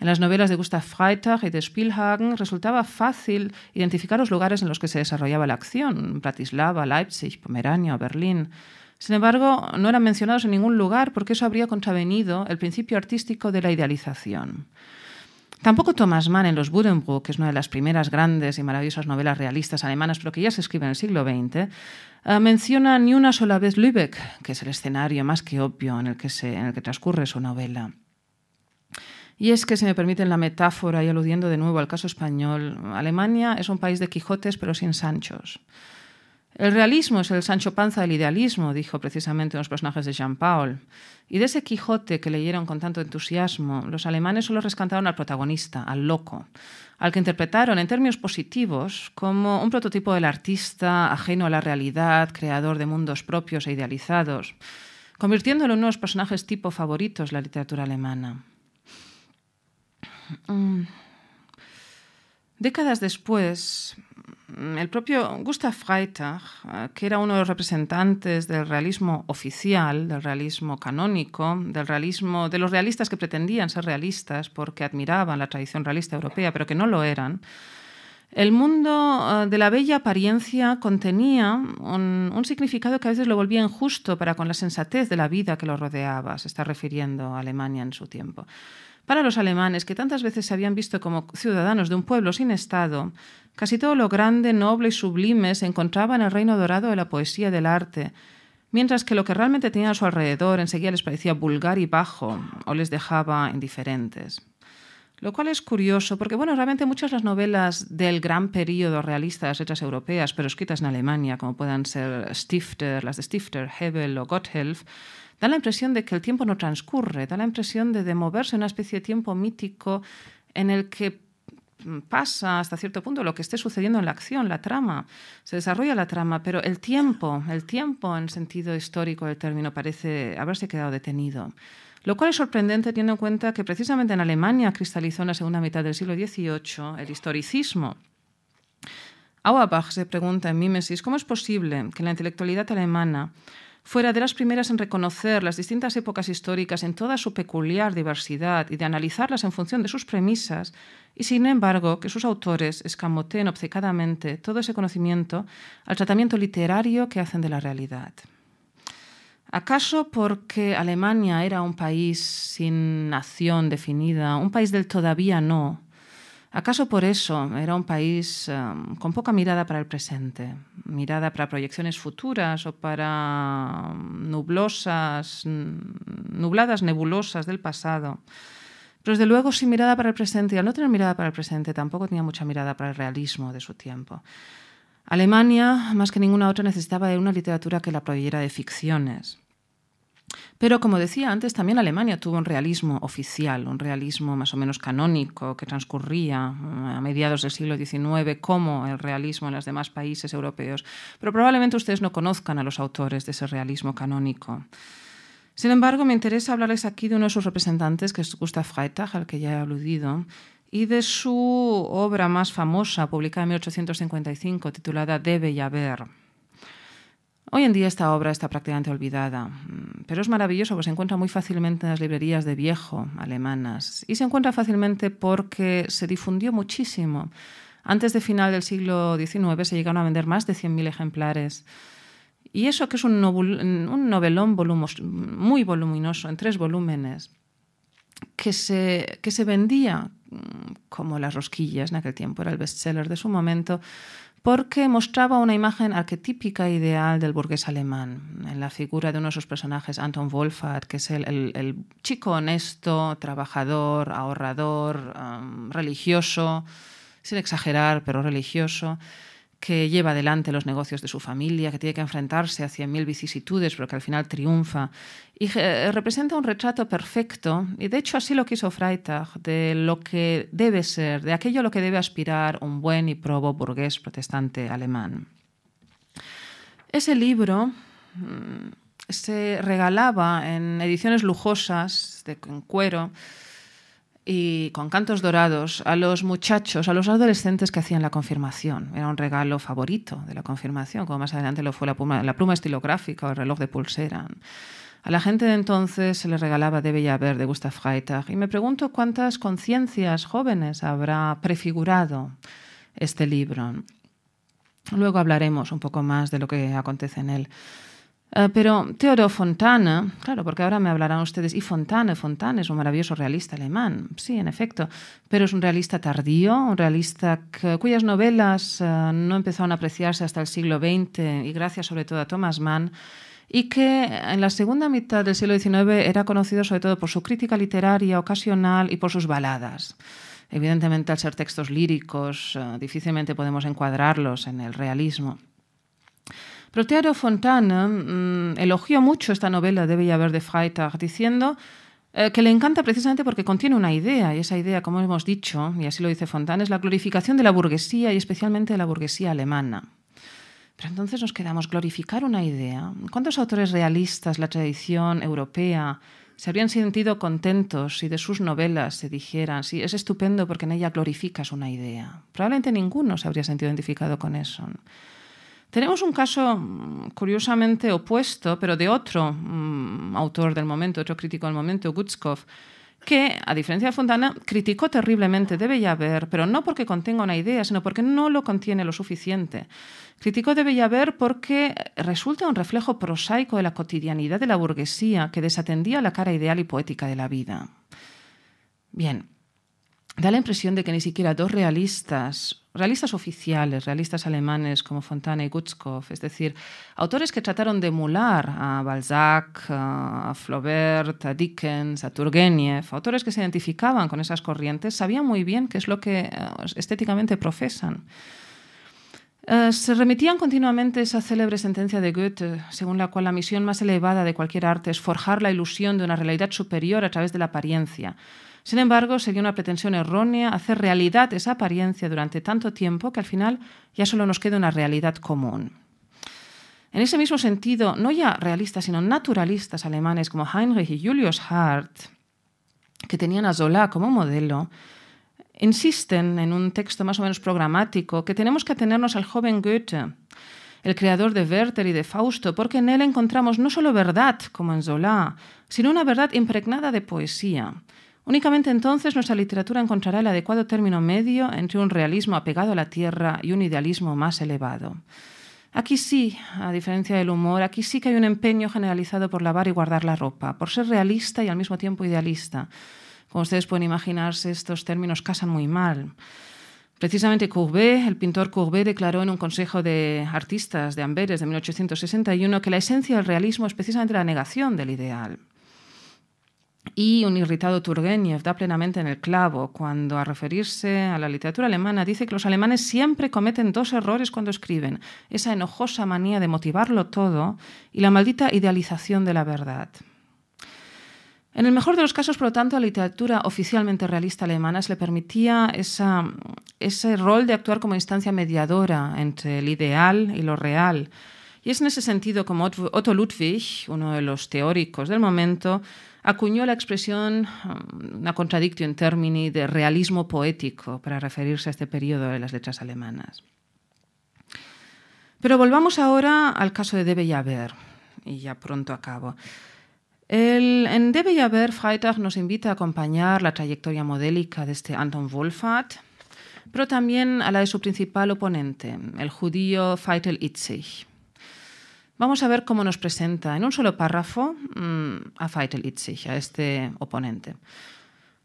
En las novelas de Gustav Freitag y de Spielhagen resultaba fácil identificar los lugares en los que se desarrollaba la acción, Bratislava, Leipzig, Pomerania Berlín. Sin embargo, no eran mencionados en ningún lugar porque eso habría contravenido el principio artístico de la idealización. Tampoco Thomas Mann en Los Buddenbrook, que es una de las primeras grandes y maravillosas novelas realistas alemanas, pero que ya se escribe en el siglo XX, eh, menciona ni una sola vez Lübeck, que es el escenario más que obvio en el que, se, en el que transcurre su novela. Y es que, si me permiten la metáfora y aludiendo de nuevo al caso español, Alemania es un país de Quijotes pero sin Sanchos. El realismo es el Sancho Panza del idealismo, dijo precisamente unos personajes de Jean-Paul. Y de ese Quijote que leyeron con tanto entusiasmo, los alemanes solo rescataron al protagonista, al loco, al que interpretaron en términos positivos como un prototipo del artista ajeno a la realidad, creador de mundos propios e idealizados, convirtiéndolo en unos personajes tipo favoritos de la literatura alemana. Mm. Décadas después, el propio Gustav Freytag, que era uno de los representantes del realismo oficial, del realismo canónico, del realismo de los realistas que pretendían ser realistas porque admiraban la tradición realista europea, pero que no lo eran, el mundo eh, de la bella apariencia contenía un, un, significado que a veces lo volvía injusto para con la sensatez de la vida que lo rodeaba. Se está refiriendo a Alemania en su tiempo. Para los alemanes, que tantas veces se habían visto como ciudadanos de un pueblo sin Estado, casi todo lo grande, noble y sublime se encontraba en el reino dorado de la poesía y del arte, mientras que lo que realmente tenían a su alrededor enseguida les parecía vulgar y bajo o les dejaba indiferentes. Lo cual es curioso, porque bueno, realmente muchas de las novelas del gran periodo realista de las letras europeas, pero escritas en Alemania, como puedan ser Stifter, las de Stifter, Hebel o Gotthelf, da la impresión de que el tiempo no transcurre, da la impresión de, de moverse en una especie de tiempo mítico en el que pasa hasta cierto punto lo que esté sucediendo en la acción, la trama, se desarrolla la trama, pero el tiempo, el tiempo en sentido histórico del término parece haberse quedado detenido. Lo cual es sorprendente teniendo en cuenta que precisamente en Alemania cristalizó en la segunda mitad del siglo XVIII el historicismo. Auerbach se pregunta en Mimesis cómo es posible que la intelectualidad alemana fuera de las primeras en reconocer las distintas épocas históricas en toda su peculiar diversidad y de analizarlas en función de sus premisas, y sin embargo que sus autores escamoteen obcecadamente todo ese conocimiento al tratamiento literario que hacen de la realidad. ¿Acaso porque Alemania era un país sin nación definida, un país del todavía no, ¿Acaso por eso era un país um, con poca mirada para el presente, mirada para proyecciones futuras o para nublosas, nubladas nebulosas del pasado? Pero desde luego sin mirada para el presente, y al no tener mirada para el presente tampoco tenía mucha mirada para el realismo de su tiempo. Alemania, más que ninguna otra, necesitaba de una literatura que la proveyera de ficciones, pero como decía antes, también Alemania tuvo un realismo oficial, un realismo más o menos canónico que transcurría eh, a mediados del siglo XIX como el realismo en los demás países europeos. Pero probablemente ustedes no conozcan a los autores de ese realismo canónico. Sin embargo, me interesa hablarles aquí de uno de sus representantes, que es Gustav Freytag, al que ya he aludido, y de su obra más famosa, publicada en 1855, titulada Debe y haber. Hoy en día esta obra está prácticamente olvidada, mm, pero es maravilloso porque se encuentra muy fácilmente en las librerías de viejo alemanas y se encuentra fácilmente porque se difundió muchísimo. Antes de final del siglo XIX se llegaron a vender más de 100.000 ejemplares. Y eso que es un, novelón muy voluminoso, en tres volúmenes, que se, que se vendía mm, como las rosquillas en aquel tiempo, era el bestseller de su momento, porque mostraba una imagen arquetípica ideal del burgués alemán, en la figura de uno de sus personajes, Anton Wolfert, que es el, chico honesto, trabajador, ahorrador, religioso, sin exagerar, pero religioso, que lleva adelante los negocios de su familia, que tiene que enfrentarse a cien mil vicisitudes, pero que al final triunfa. Y eh, representa un retrato perfecto, y de hecho así lo quiso Freitag, de lo que debe ser, de aquello a lo que debe aspirar un buen y probo burgués protestante alemán. Ese libro mm, se regalaba en ediciones lujosas, de, en cuero, y con cantos dorados a los muchachos, a los adolescentes que hacían la confirmación. Era un regalo favorito de la confirmación, como más adelante lo fue la pluma, la pluma estilográfica o el reloj de pulsera. A la gente de entonces se le regalaba De Bella Ver de Gustav Freitag y me pregunto cuántas conciencias jóvenes habrá prefigurado este libro. Luego hablaremos un poco más de lo que acontece en él. Eh, pero Theodor Fontane, claro, porque ahora me hablarán ustedes, y Fontane, Fontane es un maravilloso realista alemán, sí, en efecto, pero es un realista tardío, un realista cuyas novelas eh, no empezaron a apreciarse hasta el siglo XX y gracias sobre todo a Thomas Mann, y que en la segunda mitad del siglo XIX era conocido sobre todo por su crítica literaria ocasional y por sus baladas. Evidentemente, al ser textos líricos, eh, difícilmente podemos encuadrarlos en el realismo. Protearo Fontana mm, elogió mucho esta novela de Bellaver de Freitag, diciendo eh, que le encanta precisamente porque contiene una idea, y esa idea, como hemos dicho, y así lo dice Fontana, es la glorificación de la burguesía y especialmente de la burguesía alemana. Pero entonces nos quedamos glorificar una idea. ¿Cuántos autores realistas, la tradición europea, se habrían sentido contentos si de sus novelas se dijeran, sí, es estupendo porque en ella glorificas una idea? Probablemente ninguno se habría sentido identificado con eso. Tenemos un caso mm, curiosamente opuesto, pero de otro mm, autor del momento, otro crítico del momento, Gutskov, que, a diferencia de Fontana, criticó terriblemente Debe haber, pero no porque contenga una idea, sino porque no lo contiene lo suficiente. Criticó Debe haber porque resulta un reflejo prosaico de la cotidianidad de la burguesía que desatendía la cara ideal y poética de la vida. Bien, da la impresión de que ni siquiera dos realistas, realistas oficiales, realistas alemanes como Fontana y Gutskov, es decir, autores que trataron de emular a Balzac, a Flaubert, a Dickens, a Turgenev, autores que se identificaban con esas corrientes, sabían muy bien qué es lo que eh, estéticamente profesan. Eh, se remitían continuamente esa célebre sentencia de Goethe, según la cual la misión más elevada de cualquier arte es forjar la ilusión de una realidad superior a través de la apariencia sin embargo, sería una pretensión errónea hacer realidad esa apariencia durante tanto tiempo que al final ya solo nos queda una realidad común. En ese mismo sentido, no ya realistas, sino naturalistas alemanes como Heinrich y Julius Hart, que tenían a Zola como modelo, insisten en un texto más o menos programático que tenemos que atenernos al joven Goethe, el creador de Werther y de Fausto, porque en él encontramos no solo verdad, como en Zola, sino una verdad impregnada de poesía, Únicamente entonces nuestra literatura encontrará el adecuado término medio entre un realismo apegado a la tierra y un idealismo más elevado. Aquí sí, a diferencia del humor, aquí sí que hay un empeño generalizado por lavar y guardar la ropa, por ser realista y al mismo tiempo idealista. Como ustedes pueden imaginarse, estos términos casan muy mal. Precisamente Courbet, el pintor Courbet, declaró en un consejo de artistas de Amberes de 1861 que la esencia del realismo es precisamente la negación del ideal. Y un irritado Turgenev da plenamente en el clavo cuando, a referirse a la literatura alemana, dice que los alemanes siempre cometen dos errores cuando escriben: esa enojosa manía de motivarlo todo y la maldita idealización de la verdad. En el mejor de los casos, por lo tanto, la literatura oficialmente realista alemana se le permitía ese rol de actuar como instancia mediadora entre el ideal y lo real. Y es en ese sentido como Otto Ludwig, uno de los teóricos del momento, acuñó la expresión, um, una contradictio in termini, de realismo poético para referirse a este periodo de las letras alemanas. Pero volvamos ahora al caso de Debe Jaber, y ya pronto acabo. El, en Debe Jaber, Freitag nos invita a acompañar la trayectoria modélica de este Anton Wohlfahrt, pero también a la de su principal oponente, el judío Feitel Itzig. Vamos a ver cómo nos presenta en un solo párrafo mm, a Feitel Itzig, a este oponente.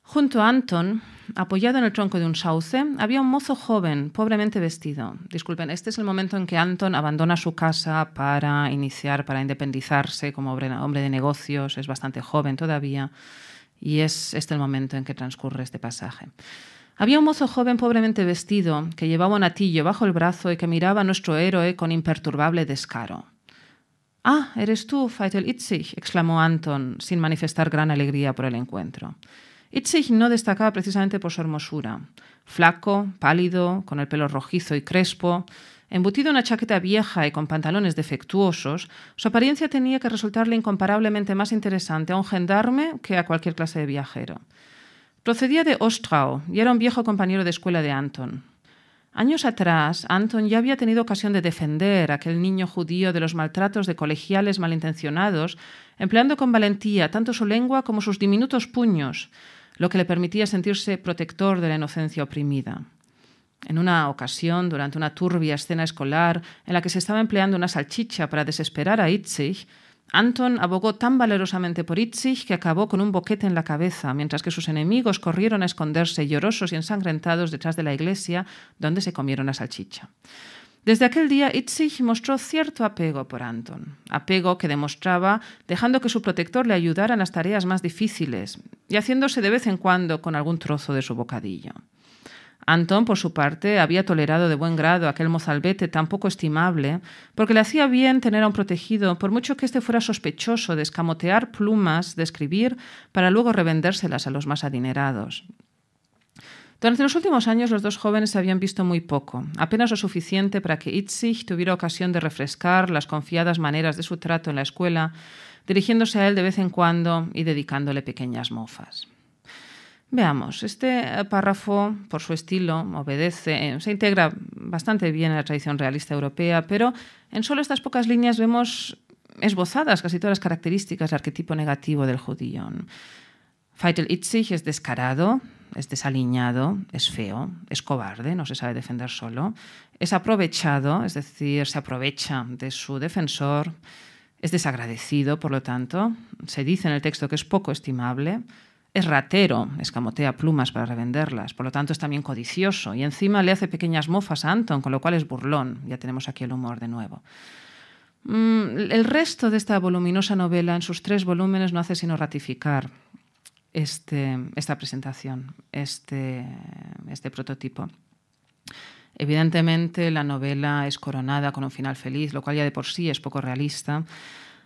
Junto a Anton, apoyado en el tronco de un sauce, había un mozo joven, pobremente vestido. Disculpen, este es el momento en que Anton abandona su casa para iniciar, para independizarse como hombre de negocios, es bastante joven todavía, y es este el momento en que transcurre este pasaje. Había un mozo joven pobremente vestido, que llevaba un atillo bajo el brazo y que miraba a nuestro héroe con imperturbable descaro. Ah, eres tú, Feitel Itzig, exclamó Anton, sin manifestar gran alegría por el encuentro. Itzig no destacaba precisamente por su hermosura. Flaco, pálido, con el pelo rojizo y crespo, embutido en una chaqueta vieja y con pantalones defectuosos, su apariencia tenía que resultarle incomparablemente más interesante a un gendarme que a cualquier clase de viajero. Procedía de Ostrau y era un viejo compañero de escuela de Anton. Años atrás, Anton ya había tenido ocasión de defender a aquel niño judío de los maltratos de colegiales malintencionados, empleando con valentía tanto su lengua como sus diminutos puños, lo que le permitía sentirse protector de la inocencia oprimida. En una ocasión, durante una turbia escena escolar en la que se estaba empleando una salchicha para desesperar a Itzig, Anton abogó tan valerosamente por Itzig que acabó con un boquete en la cabeza, mientras que sus enemigos corrieron a esconderse llorosos y ensangrentados detrás de la iglesia donde se comieron la salchicha. Desde aquel día Itzig mostró cierto apego por Anton, apego que demostraba dejando que su protector le ayudara en las tareas más difíciles y haciéndose de vez en cuando con algún trozo de su bocadillo. Anton, por su parte, había tolerado de buen grado aquel mozalbete tan poco estimable, porque le hacía bien tener a un protegido, por mucho que éste fuera sospechoso de escamotear plumas, de escribir, para luego revendérselas a los más adinerados. Durante los últimos años los dos jóvenes se habían visto muy poco, apenas lo suficiente para que Itzig tuviera ocasión de refrescar las confiadas maneras de su trato en la escuela, dirigiéndose a él de vez en cuando y dedicándole pequeñas mofas. Veamos, este párrafo, por su estilo, obedece, eh, se integra bastante bien en la tradición realista europea, pero en solo estas pocas líneas vemos esbozadas casi todas las características del arquetipo negativo del judío. Feitel Itzig es descarado, es desaliñado, es feo, es cobarde, no se sabe defender solo, es aprovechado, es decir, se aprovecha de su defensor, es desagradecido, por lo tanto, se dice en el texto que es poco estimable, es ratero, escamotea plumas para revenderlas, por lo tanto es también codicioso y encima le hace pequeñas mofas a Anton, con lo cual es burlón. Ya tenemos aquí el humor de nuevo. Mm, el resto de esta voluminosa novela en sus tres volúmenes no hace sino ratificar este, esta presentación, este, este prototipo. Evidentemente, la novela es coronada con un final feliz, lo cual ya de por sí es poco realista.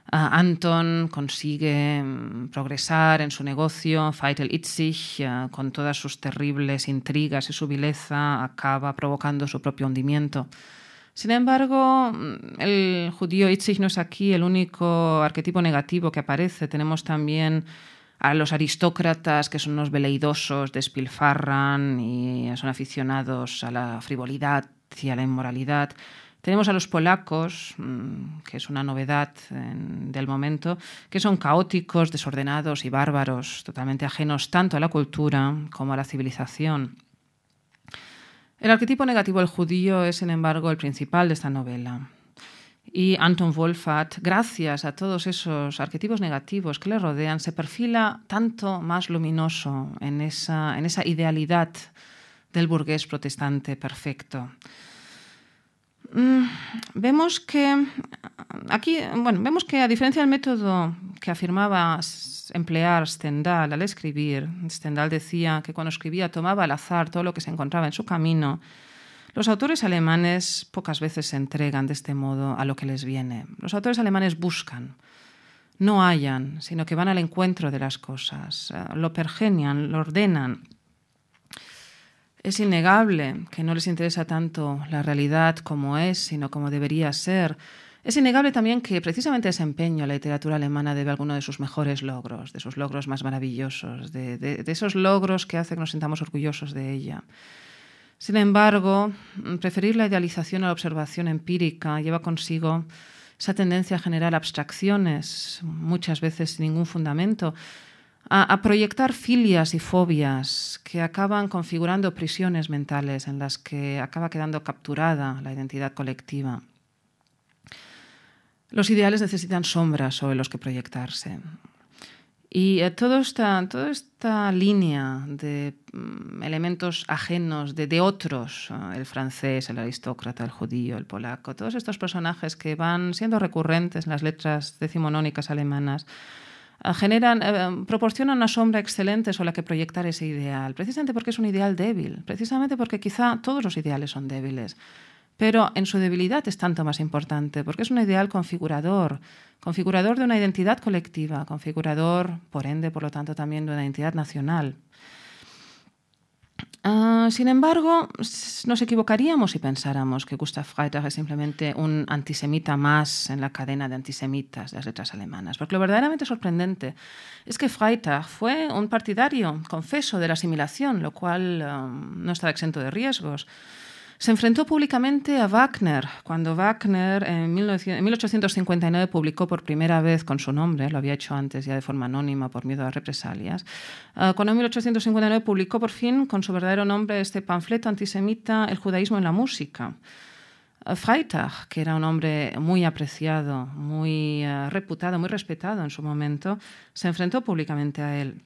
Uh, Anton consigue um, progresar en su negocio, Feitel Itzig, uh, con todas sus terribles intrigas y su vileza, acaba provocando su propio hundimiento. Sin embargo, mm, el judío Itzig no es aquí el único arquetipo negativo que aparece. Tenemos también a los aristócratas, que son unos veleidosos, despilfarran y son aficionados a la frivolidad y a la inmoralidad. Tenemos a los polacos, mm, que es una novedad del momento, que son caóticos, desordenados y bárbaros, totalmente ajenos tanto a la cultura como a la civilización. El arquetipo negativo del judío es, sin embargo, el principal de esta novela. Y Anton Wolfat, gracias a todos esos arquetipos negativos que le rodean, se perfila tanto más luminoso en en esa idealidad del burgués protestante perfecto. Mm, vemos que aquí, bueno, vemos que a diferencia del método que afirmaba emplear Stendhal al escribir, Stendhal decía que cuando escribía tomaba al azar todo lo que se encontraba en su camino, los autores alemanes pocas veces se entregan de este modo a lo que les viene. Los autores alemanes buscan, no hallan, sino que van al encuentro de las cosas, eh, lo pergenian, lo ordenan. Es innegable que no les interesa tanto la realidad como es, sino como debería ser. Es innegable también que precisamente ese empeño la literatura alemana debe a alguno de sus mejores logros, de sus logros más maravillosos, de, esos logros que hacen que nos sintamos orgullosos de ella. Sin embargo, preferir la idealización a la observación empírica lleva consigo esa tendencia a generar abstracciones, muchas veces sin ningún fundamento, a, proyectar filias y fobias que acaban configurando prisiones mentales en las que acaba quedando capturada la identidad colectiva. Los ideales necesitan sombras sobre los que proyectarse. Y eh, toda esta línea de mm, elementos ajenos, de, otros, el francés, el aristócrata, el judío, el polaco, todos estos personajes que van siendo recurrentes en las letras decimonónicas alemanas, eh, generan, eh, proporcionan una sombra excelente sobre la que proyectar ese ideal, precisamente porque es un ideal débil, precisamente porque quizá todos los ideales son débiles. Pero en su debilidad es tanto más importante, porque es un ideal configurador, configurador de una identidad colectiva, configurador, por ende, por lo tanto, también de una identidad nacional. Ah, sin embargo, nos equivocaríamos si pensáramos que Gustav Freitag es simplemente un antisemita más en la cadena de antisemitas de las letras alemanas, porque lo verdaderamente sorprendente es que Freitag fue un partidario, confeso, de la asimilación, lo cual ah, no estaba exento de riesgos. Se enfrentó públicamente a Wagner cuando Wagner en 1859 publicó por primera vez con su nombre, lo había hecho antes ya de forma anónima por miedo a represalias, ah, cuando en 1859 publicó por fin con su verdadero nombre este panfleto antisemita El judaísmo en la música. Ah, Freitag, que era un hombre muy apreciado, muy ah, reputado, muy respetado en su momento, se enfrentó públicamente a él.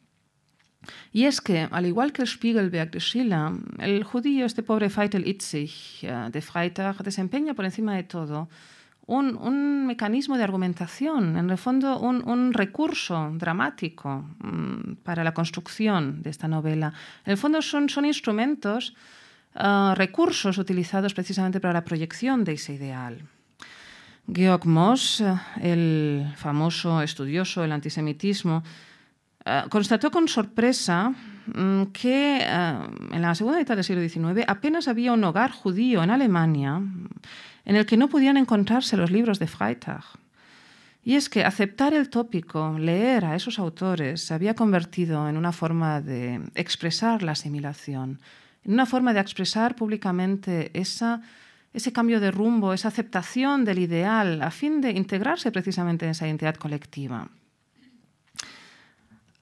Y es que, al igual que el Spiegelberg de Schiller, el judío, este pobre Feitel Itzig eh, de Freitag, desempeña por encima de todo un, mecanismo de argumentación, en el fondo un, recurso dramático mm, para la construcción de esta novela. En el fondo son, son instrumentos uh, recursos utilizados precisamente para la proyección de ese ideal. Georg Moss, el famoso estudioso del antisemitismo, uh, constató con sorpresa um, que uh, en la segunda mitad del siglo XIX apenas había un hogar judío en Alemania en el que no pudieran encontrarse los libros de Freitag. Y es que aceptar el tópico, leer a esos autores, se había convertido en una forma de expresar la asimilación, en una forma de expresar públicamente esa, ese cambio de rumbo, esa aceptación del ideal, a fin de integrarse precisamente en esa identidad colectiva.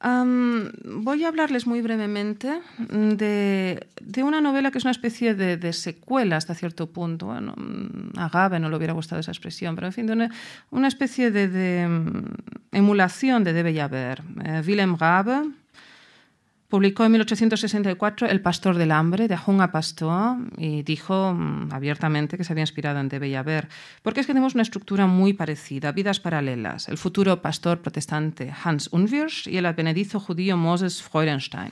Um, voy a hablarles muy brevemente de, de, una novela que es una especie de, de secuela hasta cierto punto. Bueno, a Gabe no le hubiera gustado esa expresión, pero en fin, de una, una especie de, de, emulación de Debe ya ver. Eh, Willem Gabe, Publicó en 1864 El pastor del hambre de Junga Pastor y dijo mm, abiertamente que se había inspirado en De Bellaver, porque es que tenemos una estructura muy parecida, vidas paralelas, el futuro pastor protestante Hans Unwirsch y el advenedizo judío Moses Freudenstein.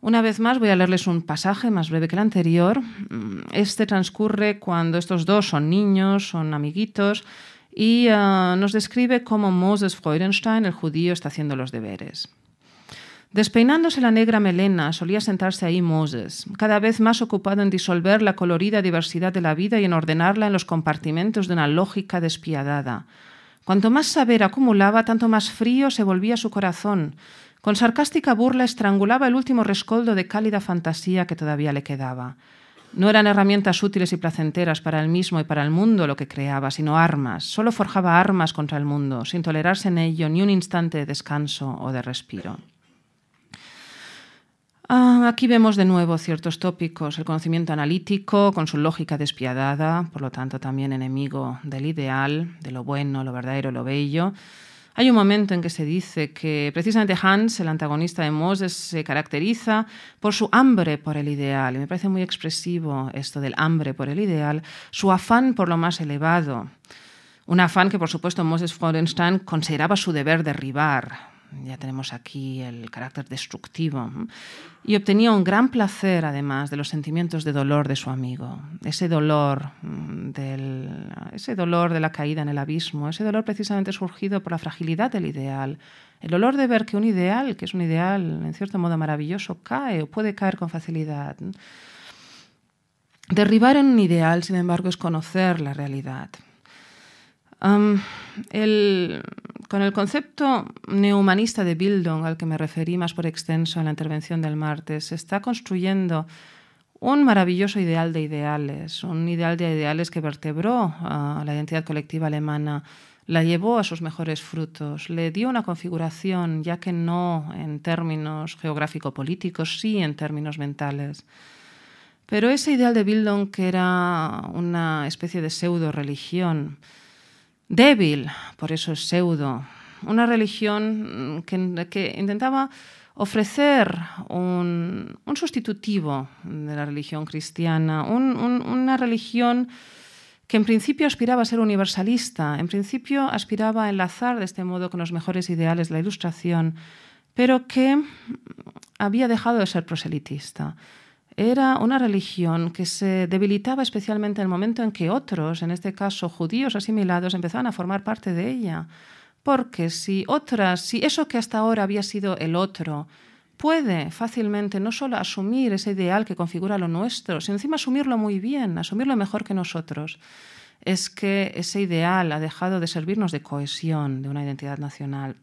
Una vez más voy a leerles un pasaje más breve que el anterior. Mm, este transcurre cuando estos dos son niños, son amiguitos, y uh, nos describe cómo Moses Freudenstein, el judío, está haciendo los deberes. Despeinándose la negra melena, solía sentarse ahí Moses, cada vez más ocupado en disolver la colorida diversidad de la vida y en ordenarla en los compartimentos de una lógica despiadada. Cuanto más saber acumulaba, tanto más frío se volvía su corazón. Con sarcástica burla estrangulaba el último rescoldo de cálida fantasía que todavía le quedaba. No eran herramientas útiles y placenteras para él mismo y para el mundo lo que creaba, sino armas. Solo forjaba armas contra el mundo, sin tolerarse en ello ni un instante de descanso o de respiro. Ah, aquí vemos de nuevo ciertos tópicos, el conocimiento analítico con su lógica despiadada, por lo tanto también enemigo del ideal, de lo bueno, lo verdadero, lo bello. Hay un momento en que se dice que precisamente Hans, el antagonista de Moses, se caracteriza por su hambre por el ideal, y me parece muy expresivo esto del hambre por el ideal, su afán por lo más elevado. Un afán que, por supuesto, Moses Freudenstein consideraba su deber derribar, ya tenemos aquí el carácter destructivo, y obtenía un gran placer además de los sentimientos de dolor de su amigo, ese dolor, del, ese dolor de la caída en el abismo, ese dolor precisamente surgido por la fragilidad del ideal, el dolor de ver que un ideal, que es un ideal en cierto modo maravilloso, cae o puede caer con facilidad. Derribar en un ideal, sin embargo, es conocer la realidad. el, con el concepto neohumanista de Bildung, al que me referí más por extenso en la intervención del martes, se está construyendo un maravilloso ideal de ideales, un ideal de ideales que vertebró a la identidad colectiva alemana, la llevó a sus mejores frutos, le dio una configuración, ya que no en términos geográfico-políticos, sí en términos mentales. Pero ese ideal de Bildung, que era una especie de pseudo-religión, débil, por eso es pseudo, una religión que, intentaba ofrecer un, sustitutivo de la religión cristiana, una religión que en principio aspiraba a ser universalista, en principio aspiraba a enlazar de este modo con los mejores ideales de la Ilustración, pero que había dejado de ser proselitista. Era una religión que se debilitaba especialmente en el momento en que otros, en este caso judíos asimilados, empezaban a formar parte de ella. Porque si otras, si eso que hasta ahora había sido el otro, puede fácilmente no solo asumir ese ideal que configura lo nuestro, sino encima asumirlo muy bien, asumirlo mejor que nosotros, es que ese ideal ha dejado de servirnos de cohesión de una identidad nacional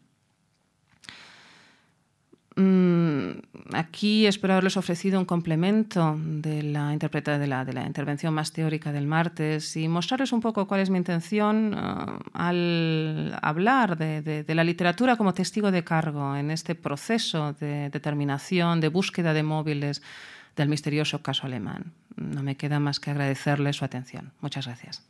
aquí espero haberles ofrecido un complemento de la, de la, de la intervención más teórica del martes y mostrarles un poco cuál es mi intención uh, al hablar de, de, de, la literatura como testigo de cargo en este proceso de determinación, de búsqueda de móviles del misterioso caso alemán. No me queda más que agradecerles su atención. Muchas gracias.